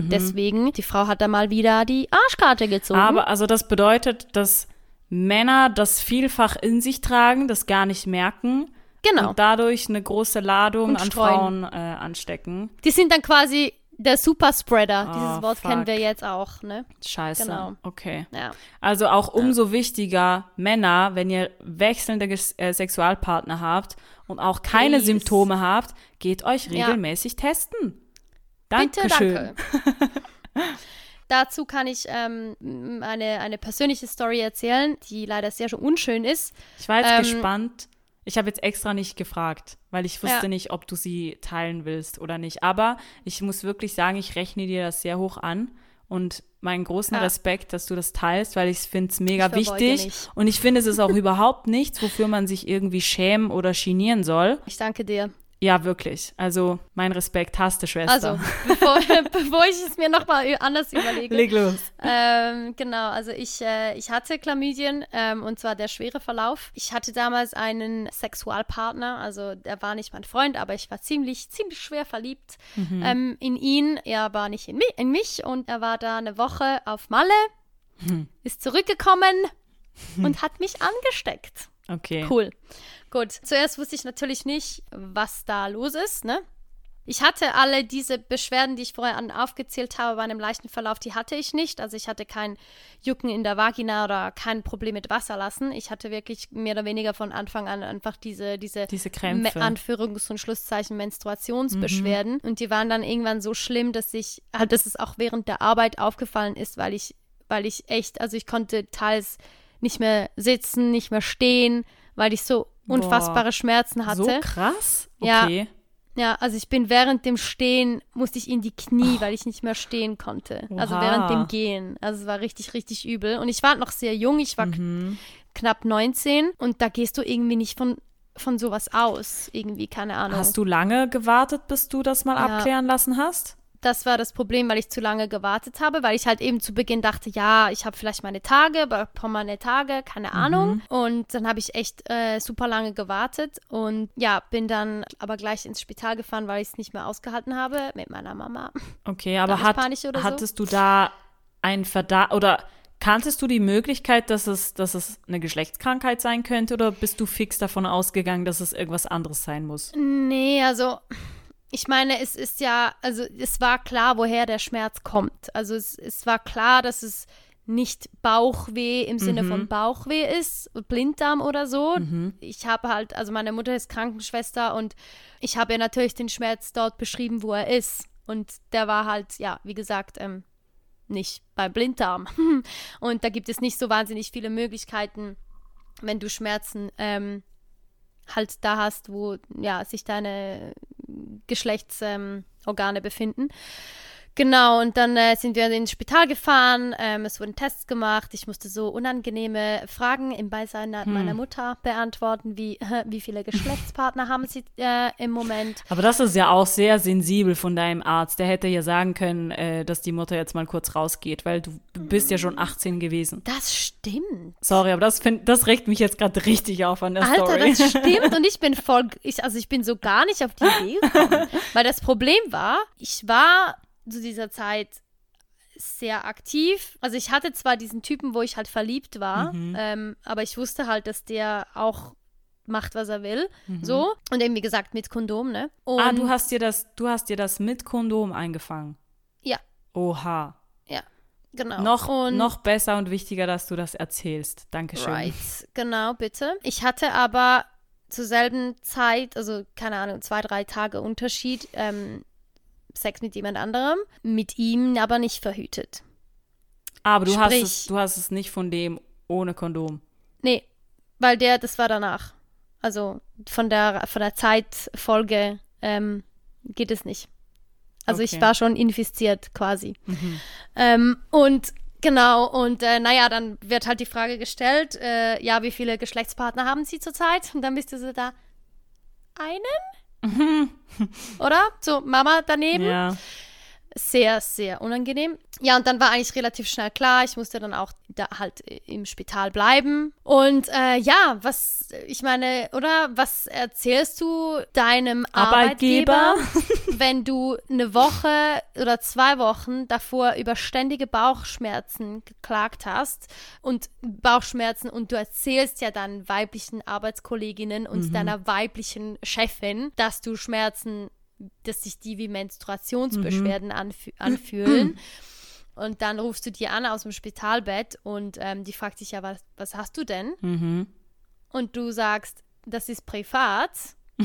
S2: Mhm.
S1: deswegen. Die Frau hat da mal wieder die Arschkarte gezogen.
S2: Aber also das bedeutet, dass Männer das vielfach in sich tragen, das gar nicht merken
S1: genau.
S2: und dadurch eine große Ladung an. Frauen äh, anstecken.
S1: Die sind dann quasi der Superspreader.
S2: Oh,
S1: Dieses Wort
S2: fuck.
S1: kennen wir jetzt auch, ne?
S2: Scheiße.
S1: Genau.
S2: Okay.
S1: Ja.
S2: Also auch umso wichtiger, Männer, wenn ihr wechselnde äh, Sexualpartner habt und auch keine
S1: Please.
S2: Symptome habt, geht euch
S1: Ja.
S2: regelmäßig testen.
S1: Bitte,
S2: Dankeschön.
S1: danke. Dazu kann ich ähm, eine, eine persönliche Story erzählen, die leider sehr schon unschön ist.
S2: Ich war jetzt
S1: Ähm,
S2: gespannt. Ich habe jetzt extra nicht gefragt, weil ich wusste
S1: Ja.
S2: nicht, ob du sie teilen willst oder nicht. Aber ich muss wirklich sagen, ich rechne dir das sehr hoch an und meinen großen
S1: Ja.
S2: Respekt, dass du das teilst, weil ich finde es mega wichtig.
S1: mich.
S2: Und ich finde, es ist auch überhaupt nichts, wofür man sich irgendwie schämen oder genieren soll.
S1: Ich danke dir.
S2: Ja, wirklich. Also mein Respekt, hast du, Schwester.
S1: Also, bevor, bevor ich es mir nochmal anders überlege.
S2: Leg los.
S1: Ähm, genau, also ich, äh, ich hatte Chlamydien ähm, und zwar der schwere Verlauf. Ich hatte damals einen Sexualpartner, also der war nicht mein Freund, aber ich war ziemlich, ziemlich schwer verliebt ähm, in ihn. Er war nicht in, mi in mich und er war da eine Woche auf Malle, ist zurückgekommen und hat mich angesteckt.
S2: Okay.
S1: Cool. Gut. Zuerst wusste ich natürlich nicht, was da los ist, ne? Ich hatte alle diese Beschwerden, die ich vorher an, aufgezählt habe, bei einem leichten Verlauf, die hatte ich nicht. Also ich hatte kein Jucken in der Vagina oder kein Problem mit Wasserlassen. Ich hatte wirklich mehr oder weniger von Anfang an einfach diese, diese,
S2: Diese Krämpfe.
S1: Anführungs- und Schlusszeichen Menstruationsbeschwerden. Und die waren dann irgendwann so schlimm, dass ich, halt, dass es auch während der Arbeit aufgefallen ist, weil ich, weil ich echt, also ich konnte teils nicht mehr sitzen, nicht mehr stehen, weil ich so unfassbare Schmerzen hatte.
S2: So krass?
S1: Ja.
S2: Okay.
S1: Ja, also ich bin während dem Stehen, musste ich in die Knie, weil ich nicht mehr stehen konnte. Also
S2: Oha.
S1: während dem Gehen. Also es war richtig, richtig übel. Und ich war noch sehr jung, ich war
S2: Mhm.
S1: knapp 19 und da gehst du irgendwie nicht von, von sowas aus. Irgendwie, keine Ahnung.
S2: Hast du lange gewartet, bis du das mal
S1: Ja.
S2: abklären lassen hast?
S1: Das war das Problem, weil ich zu lange gewartet habe, weil ich halt eben zu Beginn dachte, ja, ich habe vielleicht meine Tage, bekomme meine Tage, keine Ahnung. Und dann habe ich echt äh, super lange gewartet und ja, bin dann aber gleich ins Spital gefahren, weil ich es nicht mehr ausgehalten habe mit meiner Mama.
S2: Okay, aber hat,
S1: oder so?
S2: hattest du da einen Verdacht oder kanntest du die Möglichkeit, dass es, dass es eine Geschlechtskrankheit sein könnte oder bist du fix davon ausgegangen, dass es irgendwas anderes sein muss?
S1: Nee, also ich meine, es ist ja, also es war klar, woher der Schmerz kommt. Also es, es war klar, dass es nicht Bauchweh im Sinne von Bauchweh ist, Blinddarm oder so. Ich habe halt, also meine Mutter ist Krankenschwester und ich habe ihr natürlich den Schmerz dort beschrieben, wo er ist. Und der war halt, ja, wie gesagt, ähm, nicht beim Blinddarm. und da gibt es nicht so wahnsinnig viele Möglichkeiten, wenn du Schmerzen ähm, halt da hast, wo ja sich deine Geschlechtsorgane ähm, befinden. Genau, und dann äh, sind wir ins Spital gefahren, ähm, es wurden Tests gemacht, ich musste so unangenehme Fragen im Beisein
S2: Hm.
S1: meiner Mutter beantworten, wie, wie viele Geschlechtspartner haben sie äh, im Moment.
S2: Aber das ist ja auch sehr sensibel von deinem Arzt. Der hätte ja sagen können, äh, dass die Mutter jetzt mal kurz rausgeht, weil du bist ja schon 18 gewesen.
S1: Das stimmt.
S2: Sorry, aber das, find, das regt mich jetzt gerade richtig auf an der
S1: Alter,
S2: Story.
S1: das stimmt und ich bin voll, ich, also ich bin so gar nicht auf die Idee gekommen. Weil das Problem war, ich war zu dieser Zeit sehr aktiv. Also ich hatte zwar diesen Typen, wo ich halt verliebt war,
S2: Mhm.
S1: ähm, aber ich wusste halt, dass der auch macht, was er will. So. Und eben, wie gesagt, mit Kondom, ne? Und,
S2: Mhm. ah, du hast dir das, du hast dir das mit Kondom eingefangen.
S1: Ja,
S2: Oha.
S1: ja. Genau.
S2: Noch,
S1: und,
S2: noch besser und wichtiger, dass du das erzählst. Dankeschön.
S1: Right, genau, bitte. Ich hatte aber zur selben Zeit, also keine Ahnung, zwei, drei Tage Unterschied, ähm, Sex mit jemand anderem, mit ihm aber nicht verhütet.
S2: Aber du hast,
S1: Sprich-
S2: es, du hast es nicht von dem ohne Kondom.
S1: Nee, weil der, das war danach. Also von der, von der Zeitfolge ähm, geht es nicht. Also
S2: Okay.
S1: ich war schon infiziert quasi. Ähm, und genau, und äh, naja, dann wird halt die Frage gestellt, äh, ja, wie viele Geschlechtspartner haben Sie zurzeit? Und dann bist du so da, einen? Oder? So, Mama daneben.
S2: Ja.
S1: Sehr, sehr unangenehm. Ja, und dann war eigentlich relativ schnell klar, ich musste dann auch da halt im Spital bleiben. Und äh, ja, was, ich meine, oder was erzählst du deinem
S2: Arbeitgeber?
S1: Arbeitgeber, wenn du eine Woche oder zwei Wochen davor über ständige Bauchschmerzen geklagt hast und Bauchschmerzen und du erzählst ja dann weiblichen Arbeitskolleginnen und deiner weiblichen Chefin, dass du Schmerzen dass sich die wie Menstruationsbeschwerden anfü anfühlen. Und dann rufst du die an aus dem Spitalbett und ähm, die fragt sich ja, was, was hast du denn?
S2: Mhm.
S1: Und du sagst, das ist privat.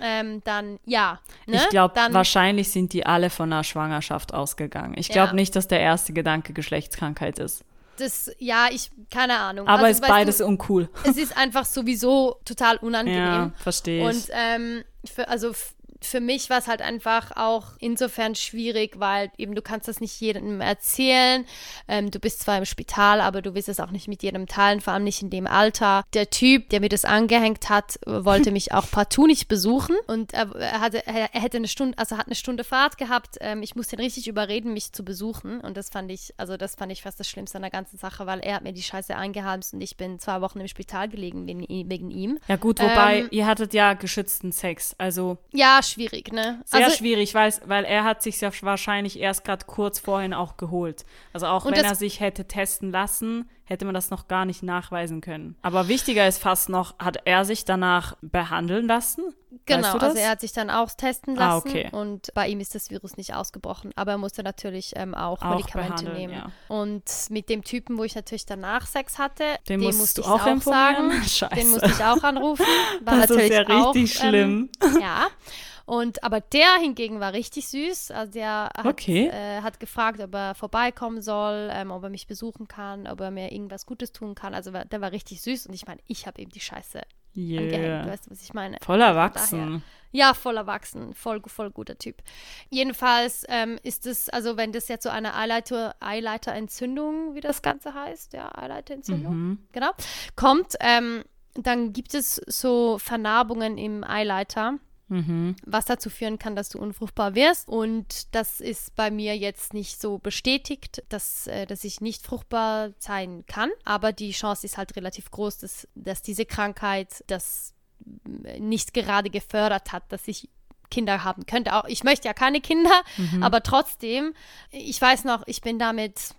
S1: ähm, dann ja. Ne?
S2: Ich glaube, wahrscheinlich sind die alle von einer Schwangerschaft ausgegangen. Ich glaube
S1: Ja.
S2: nicht, dass der erste Gedanke Geschlechtskrankheit ist.
S1: Das, ja, ich, keine Ahnung.
S2: Aber
S1: Also,
S2: ist beides
S1: Du,
S2: uncool.
S1: es ist einfach sowieso total unangenehm.
S2: Ja, verstehe ich.
S1: Und ähm, für, also für mich war es halt einfach auch insofern schwierig, weil eben du kannst das nicht jedem erzählen. Ähm, du bist zwar im Spital, aber du willst es auch nicht mit jedem teilen, vor allem nicht in dem Alter. Der Typ, der mir das angehängt hat, wollte mich auch partout nicht besuchen und er, er hatte, er, er hätte eine Stunde, also hat eine Stunde Fahrt gehabt. Ähm, ich musste ihn richtig überreden, mich zu besuchen und das fand ich, also das fand ich fast das Schlimmste an der ganzen Sache, weil er hat mir die Scheiße eingeheimst und ich bin zwei Wochen im Spital gelegen wegen, wegen ihm.
S2: ja gut, wobei,
S1: ähm,
S2: ihr hattet ja geschützten Sex. Also
S1: Ja, schwierig, ne?
S2: sehr
S1: also,
S2: schwierig, weil, weil er hat sich ja wahrscheinlich erst gerade kurz vorhin auch geholt. Also auch wenn
S1: das-
S2: er sich hätte testen lassen, hätte man das noch gar nicht nachweisen können. Aber wichtiger ist fast noch, hat er sich danach behandeln lassen?
S1: Genau,
S2: weißt du
S1: also er hat sich dann auch testen
S2: Ah,
S1: lassen
S2: okay.
S1: und bei ihm ist das Virus nicht ausgebrochen, aber er musste natürlich ähm, auch,
S2: Auch
S1: Medikamente nehmen.
S2: ja.
S1: Und mit dem Typen, wo ich natürlich danach Sex hatte,
S2: Den musst
S1: musste
S2: du
S1: ich
S2: auch
S1: auch sagen,
S2: Scheiße.
S1: den musste ich auch anrufen. War
S2: Das ist
S1: natürlich
S2: ja
S1: auch,
S2: richtig schlimm.
S1: Ähm, ja. Und aber der hingegen war richtig süß. Also der hat,
S2: Okay.
S1: äh, hat gefragt, ob er vorbeikommen soll, ähm, ob er mich besuchen kann, ob er mir irgendwas Gutes tun kann. Also der war richtig süß und ich meine, ich habe ihm die Scheiße angehängt.
S2: Yeah.
S1: Weißt du, was ich meine?
S2: Voll erwachsen.
S1: Ja, voll erwachsen, voll, voll guter Typ. Jedenfalls ähm, ist es, also wenn das jetzt so eine Eileiter, Eileiterentzündung, wie das Ganze heißt, ja, Eileiterentzündung,
S2: Mhm.
S1: genau, kommt, ähm, dann gibt es so Vernarbungen im Eileiter,
S2: Mhm.
S1: was dazu führen kann, dass du unfruchtbar wirst. Und das ist bei mir jetzt nicht so bestätigt, dass, äh, dass ich nicht fruchtbar sein kann. Aber die Chance ist halt relativ groß, dass, dass diese Krankheit das äh, nicht gerade gefördert hat, dass ich Kinder haben könnte. Auch ich möchte ja keine Kinder, aber trotzdem, ich weiß noch, ich bin damit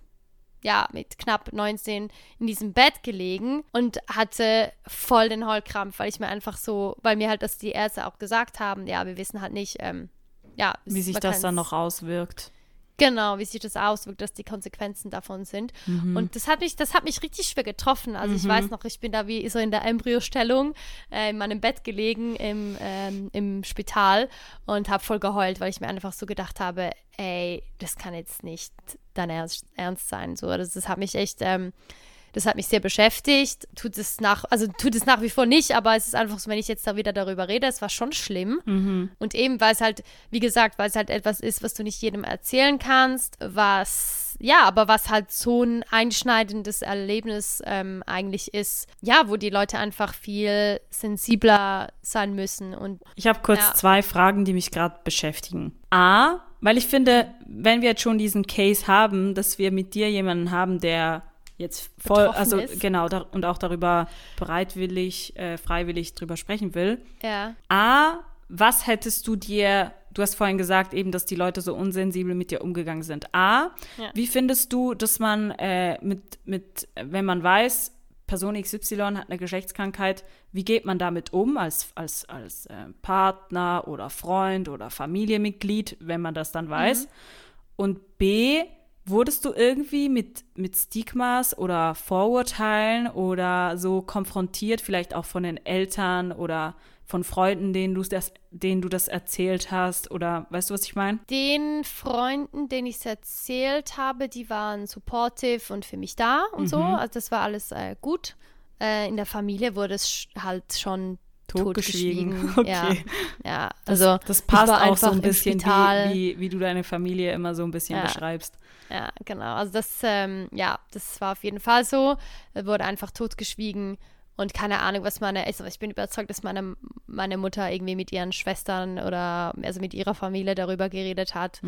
S1: ja, mit knapp 19 in diesem Bett gelegen und hatte voll den Heulkrampf, weil ich mir einfach so, weil mir halt das die Ärzte auch gesagt haben, ja, wir wissen halt nicht, ähm, ja,
S2: Wie sich das dann noch auswirkt.
S1: Genau, wie sich das auswirkt, dass die Konsequenzen davon sind. Und das hat mich, das hat mich richtig schwer getroffen. Also ich weiß noch, ich bin da wie so in der Embryostellung äh, in meinem Bett gelegen im, ähm, im Spital und habe voll geheult, weil ich mir einfach so gedacht habe, ey, das kann jetzt nicht dein Ernst, Ernst sein. So, das, das hat mich echt, ähm, Das hat mich sehr beschäftigt. Tut es nach, also tut es nach wie vor nicht, aber es ist einfach so, wenn ich jetzt da wieder darüber rede, es war schon schlimm.
S2: Mhm.
S1: Und eben, weil es halt, wie gesagt, weil es halt etwas ist, was du nicht jedem erzählen kannst, was, ja, aber was halt so ein einschneidendes Erlebnis ähm, eigentlich ist, ja, wo die Leute einfach viel sensibler sein müssen. Und
S2: Ich habe kurz
S1: Ja.
S2: zwei Fragen, die mich gerade beschäftigen. A, weil ich finde, wenn wir jetzt schon diesen Case haben, dass wir mit dir jemanden haben, der jetzt voll, also
S1: ist.
S2: genau, da, und auch darüber bereitwillig, äh, freiwillig drüber sprechen will.
S1: ja,
S2: A, was hättest du dir, du hast vorhin gesagt eben, dass die Leute so unsensibel mit dir umgegangen sind. A,
S1: Ja.
S2: wie findest du, dass man äh, mit, mit, wenn man weiß, Person XY hat eine Geschlechtskrankheit, wie geht man damit um als, als, als äh, Partner oder Freund oder Familienmitglied, wenn man das dann weiß? Und B, wurdest du irgendwie mit, mit Stigmas oder Vorurteilen oder so konfrontiert, vielleicht auch von den Eltern oder von Freunden, denen, du's das, denen du das erzählt hast? Oder weißt du, was ich meine?
S1: den Freunden, denen ich es erzählt habe, die waren supportive und für mich da und so.
S2: Mhm.
S1: Also das war alles äh, gut. Äh, in der Familie wurde es halt schon
S2: Totgeschwiegen.
S1: totgeschwiegen. Ja,
S2: Okay.
S1: ja. Also
S2: Das
S1: ich
S2: passt auch so ein bisschen, wie, wie, wie du deine Familie immer so ein bisschen
S1: Ja.
S2: beschreibst.
S1: Ja, genau. Also das, ähm, ja, das war auf jeden Fall so. Er wurde einfach totgeschwiegen und keine Ahnung, was meine, also ich bin überzeugt, dass meine, meine Mutter irgendwie mit ihren Schwestern oder also mit ihrer Familie darüber geredet hat.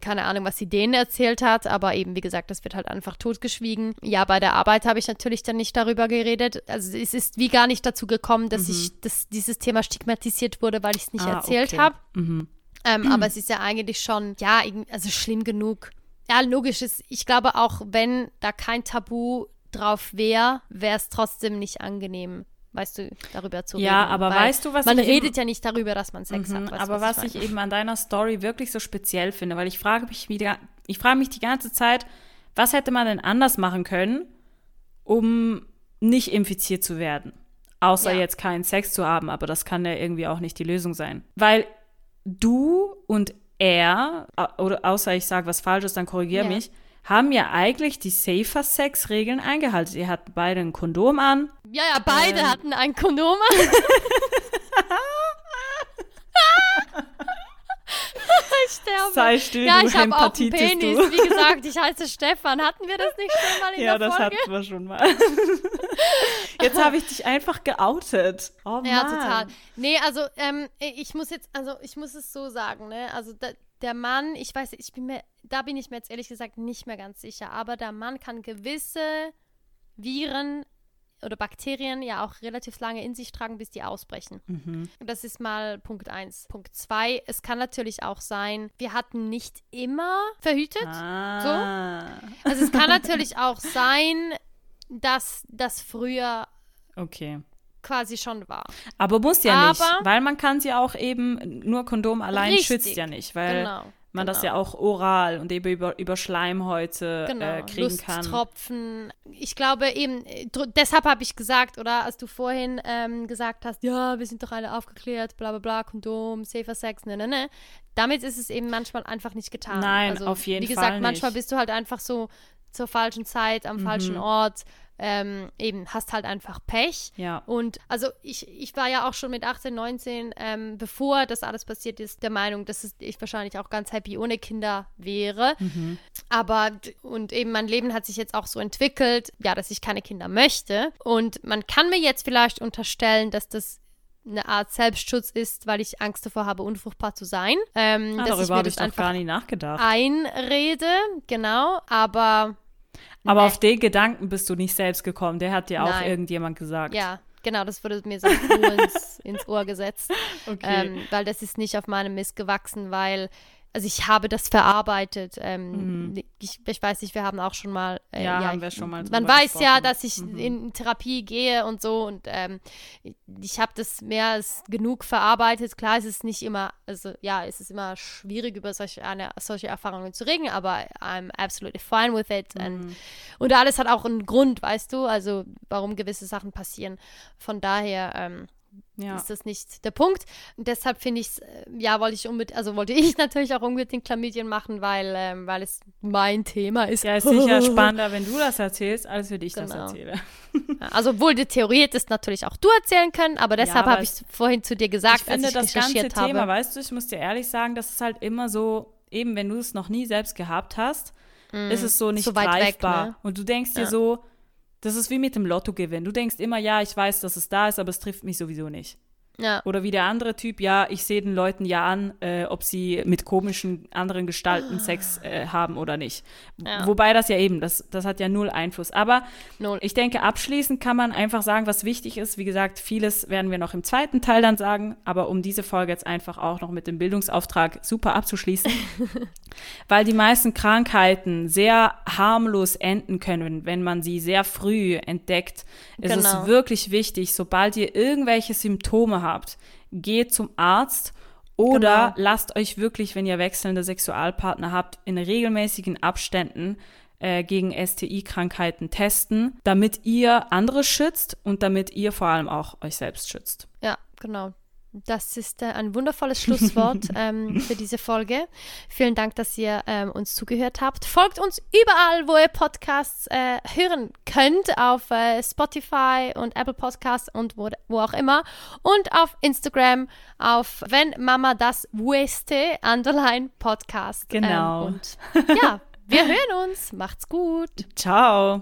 S1: Keine Ahnung, was sie denen erzählt hat, aber eben, wie gesagt, das wird halt einfach totgeschwiegen. Ja, bei der Arbeit habe ich natürlich dann nicht darüber geredet. Also es ist wie gar nicht dazu gekommen, dass ich, dass dieses Thema stigmatisiert wurde, weil ich es nicht
S2: Ah,
S1: erzählt
S2: okay.
S1: habe.
S2: Mhm.
S1: Ähm, aber es ist ja eigentlich schon, ja, also schlimm genug. Ja, logisch ist, ich glaube auch, wenn da kein Tabu drauf wäre, wäre es trotzdem nicht angenehm, weißt du, darüber zu
S2: Ja,
S1: reden.
S2: aber
S1: Weil
S2: weißt du, was
S1: Man
S2: ich eben-
S1: redet ja nicht darüber, dass man Sex
S2: Mhm,
S1: hat. Weißt,
S2: aber
S1: was,
S2: was ich
S1: meine?
S2: eben an deiner Story wirklich so speziell finde, weil ich frage mich wieder, ich frage mich die ganze Zeit, was hätte man denn anders machen können, um nicht infiziert zu werden? Außer
S1: Ja.
S2: jetzt keinen Sex zu haben, aber das kann ja irgendwie auch nicht die Lösung sein. Weil du und er, oder außer ich sage was Falsches, dann korrigier
S1: Ja.
S2: mich, haben ja eigentlich die Safer Sex Regeln eingehalten. Ihr habt beide ein Kondom an.
S1: Ja, ja, beide
S2: Ähm.
S1: hatten ein Kondom. ich sterbe.
S2: Sei still,
S1: ja, ich habe auch einen Penis.
S2: du.
S1: Wie gesagt, ich heiße Stefan. Hatten wir das nicht schon mal in
S2: Ja,
S1: der
S2: das
S1: Folge?
S2: hatten wir schon mal. Jetzt habe ich dich einfach geoutet. Oh Mann.
S1: Ja, total. Nee, also ähm, ich muss jetzt, also ich muss es so sagen, ne? Also da, der Mann, ich weiß, ich bin mir, da bin ich mir jetzt ehrlich gesagt nicht mehr ganz sicher, aber der Mann kann gewisse Viren oder Bakterien ja auch relativ lange in sich tragen, bis die ausbrechen.
S2: Mhm.
S1: Das ist mal Punkt eins. Punkt zwei, es kann natürlich auch sein, wir hatten nicht immer verhütet.
S2: Ah.
S1: Also es kann natürlich auch sein, dass das früher
S2: Okay.
S1: quasi schon war.
S2: Aber muss ja nicht,
S1: Aber-
S2: weil man kann sie auch eben, nur Kondom allein
S1: Richtig.
S2: schützt ja nicht, weil
S1: Genau.
S2: Man das
S1: genau.
S2: ja auch oral und eben über, über Schleimhäute
S1: genau,
S2: äh, kriegen kann.
S1: Lusttropfen. Ich glaube eben, äh, deshalb habe ich gesagt, oder als du vorhin ähm, gesagt hast, ja, wir sind doch alle aufgeklärt, bla bla bla, Kondom, safer Sex, ne, ne, ne. Damit ist es eben manchmal einfach nicht getan.
S2: Nein,
S1: also,
S2: auf jeden
S1: Wie gesagt,
S2: Fall
S1: manchmal bist du halt einfach so zur falschen Zeit, am falschen
S2: Mhm.
S1: Ort. Ähm, eben, hast halt einfach Pech.
S2: Ja.
S1: Und also ich, ich war ja auch schon mit 18, 19, ähm, bevor das alles passiert ist, der Meinung, dass ich wahrscheinlich auch ganz happy ohne Kinder wäre.
S2: Mhm.
S1: Aber, und eben mein Leben hat sich jetzt auch so entwickelt, ja, dass ich keine Kinder möchte. Und man kann mir jetzt vielleicht unterstellen, dass das eine Art Selbstschutz ist, weil ich Angst davor habe, unfruchtbar zu sein. Ähm,
S2: Ah,
S1: dass ich
S2: darüber
S1: mir
S2: habe ich
S1: das einfach
S2: gar nicht nachgedacht.
S1: einrede, genau. Aber
S2: Aber
S1: nee.
S2: auf den Gedanken bist du nicht selbst gekommen. Der hat dir auch
S1: Nein.
S2: irgendjemand gesagt.
S1: ja, genau, das wurde mir so ins, ins Ohr gesetzt.
S2: Okay.
S1: Ähm, weil das ist nicht auf meinem Mist gewachsen, weil, also ich habe das verarbeitet. Ähm, ich, ich weiß nicht, wir haben auch schon mal. Äh,
S2: Mhm. Ja, haben wir schon mal
S1: Man weiß ja,
S2: gesprochen.
S1: dass ich
S2: Mhm.
S1: in Therapie gehe und so und ähm, ich habe das mehr als genug verarbeitet. Klar, es ist nicht immer, also ja, es ist immer schwierig, über solche, eine, solche Erfahrungen zu reden, aber I'm absolutely fine with it.
S2: Mhm.
S1: And, und alles hat auch einen Grund, weißt du, also warum gewisse Sachen passieren. Von daher, ähm,
S2: Ja.
S1: ist das nicht der Punkt. Und deshalb finde ich es, ja, wollte ich unbedingt, also wollte ich natürlich auch unbedingt Chlamydien machen, weil, ähm, weil es mein Thema ist.
S2: Ja, ist sicher spannender, wenn du das erzählst, als wenn ich das
S1: Genau.
S2: erzähle.
S1: Also, obwohl die Theorie hättest natürlich auch du erzählen können, aber deshalb
S2: aber
S1: habe ich es vorhin zu dir gesagt,
S2: ich finde
S1: als ich
S2: das ganze
S1: recherchiert
S2: Thema,
S1: habe.
S2: weißt du, ich muss dir ehrlich sagen, das ist halt immer so, eben wenn du es noch nie selbst gehabt hast, ist es so nicht
S1: Mm. So weit weg,
S2: greifbar.
S1: ne?
S2: Und du denkst dir
S1: Ja.
S2: so, das ist wie mit dem Lottogewinn. Du denkst immer, ja, ich weiß, dass es da ist, aber es trifft mich sowieso nicht.
S1: Ja,
S2: Oder wie der andere Typ, ja, ich sehe den Leuten ja an, äh, ob sie mit komischen anderen Gestalten Sex äh, haben oder nicht.
S1: Ja.
S2: Wobei das ja eben, das, das hat ja null Einfluss. Aber
S1: null.
S2: ich denke, abschließend kann man einfach sagen, was wichtig ist. Wie gesagt, vieles werden wir noch im zweiten Teil dann sagen, aber um diese Folge jetzt einfach auch noch mit dem Bildungsauftrag super abzuschließen, weil die meisten Krankheiten sehr harmlos enden können, wenn man sie sehr früh entdeckt, ist
S1: Genau.
S2: es wirklich wichtig, sobald ihr irgendwelche Symptome habt, geht zum Arzt oder
S1: Genau.
S2: lasst euch wirklich, wenn ihr wechselnde Sexualpartner habt, in regelmäßigen Abständen äh, gegen STI-Krankheiten testen, damit ihr andere schützt und damit ihr vor allem auch euch selbst schützt.
S1: Ja, genau. Das ist äh, ein wundervolles Schlusswort ähm, für diese Folge. Vielen Dank, dass ihr ähm, uns zugehört habt. Folgt uns überall, wo ihr Podcasts äh, hören könnt, auf äh, Spotify und Apple Podcasts und wo, wo auch immer. Und auf Instagram auf Wenn Mama das Weste Underline Podcast.
S2: Genau.
S1: Ähm, und ja, wir hören uns. Macht's gut.
S2: Ciao!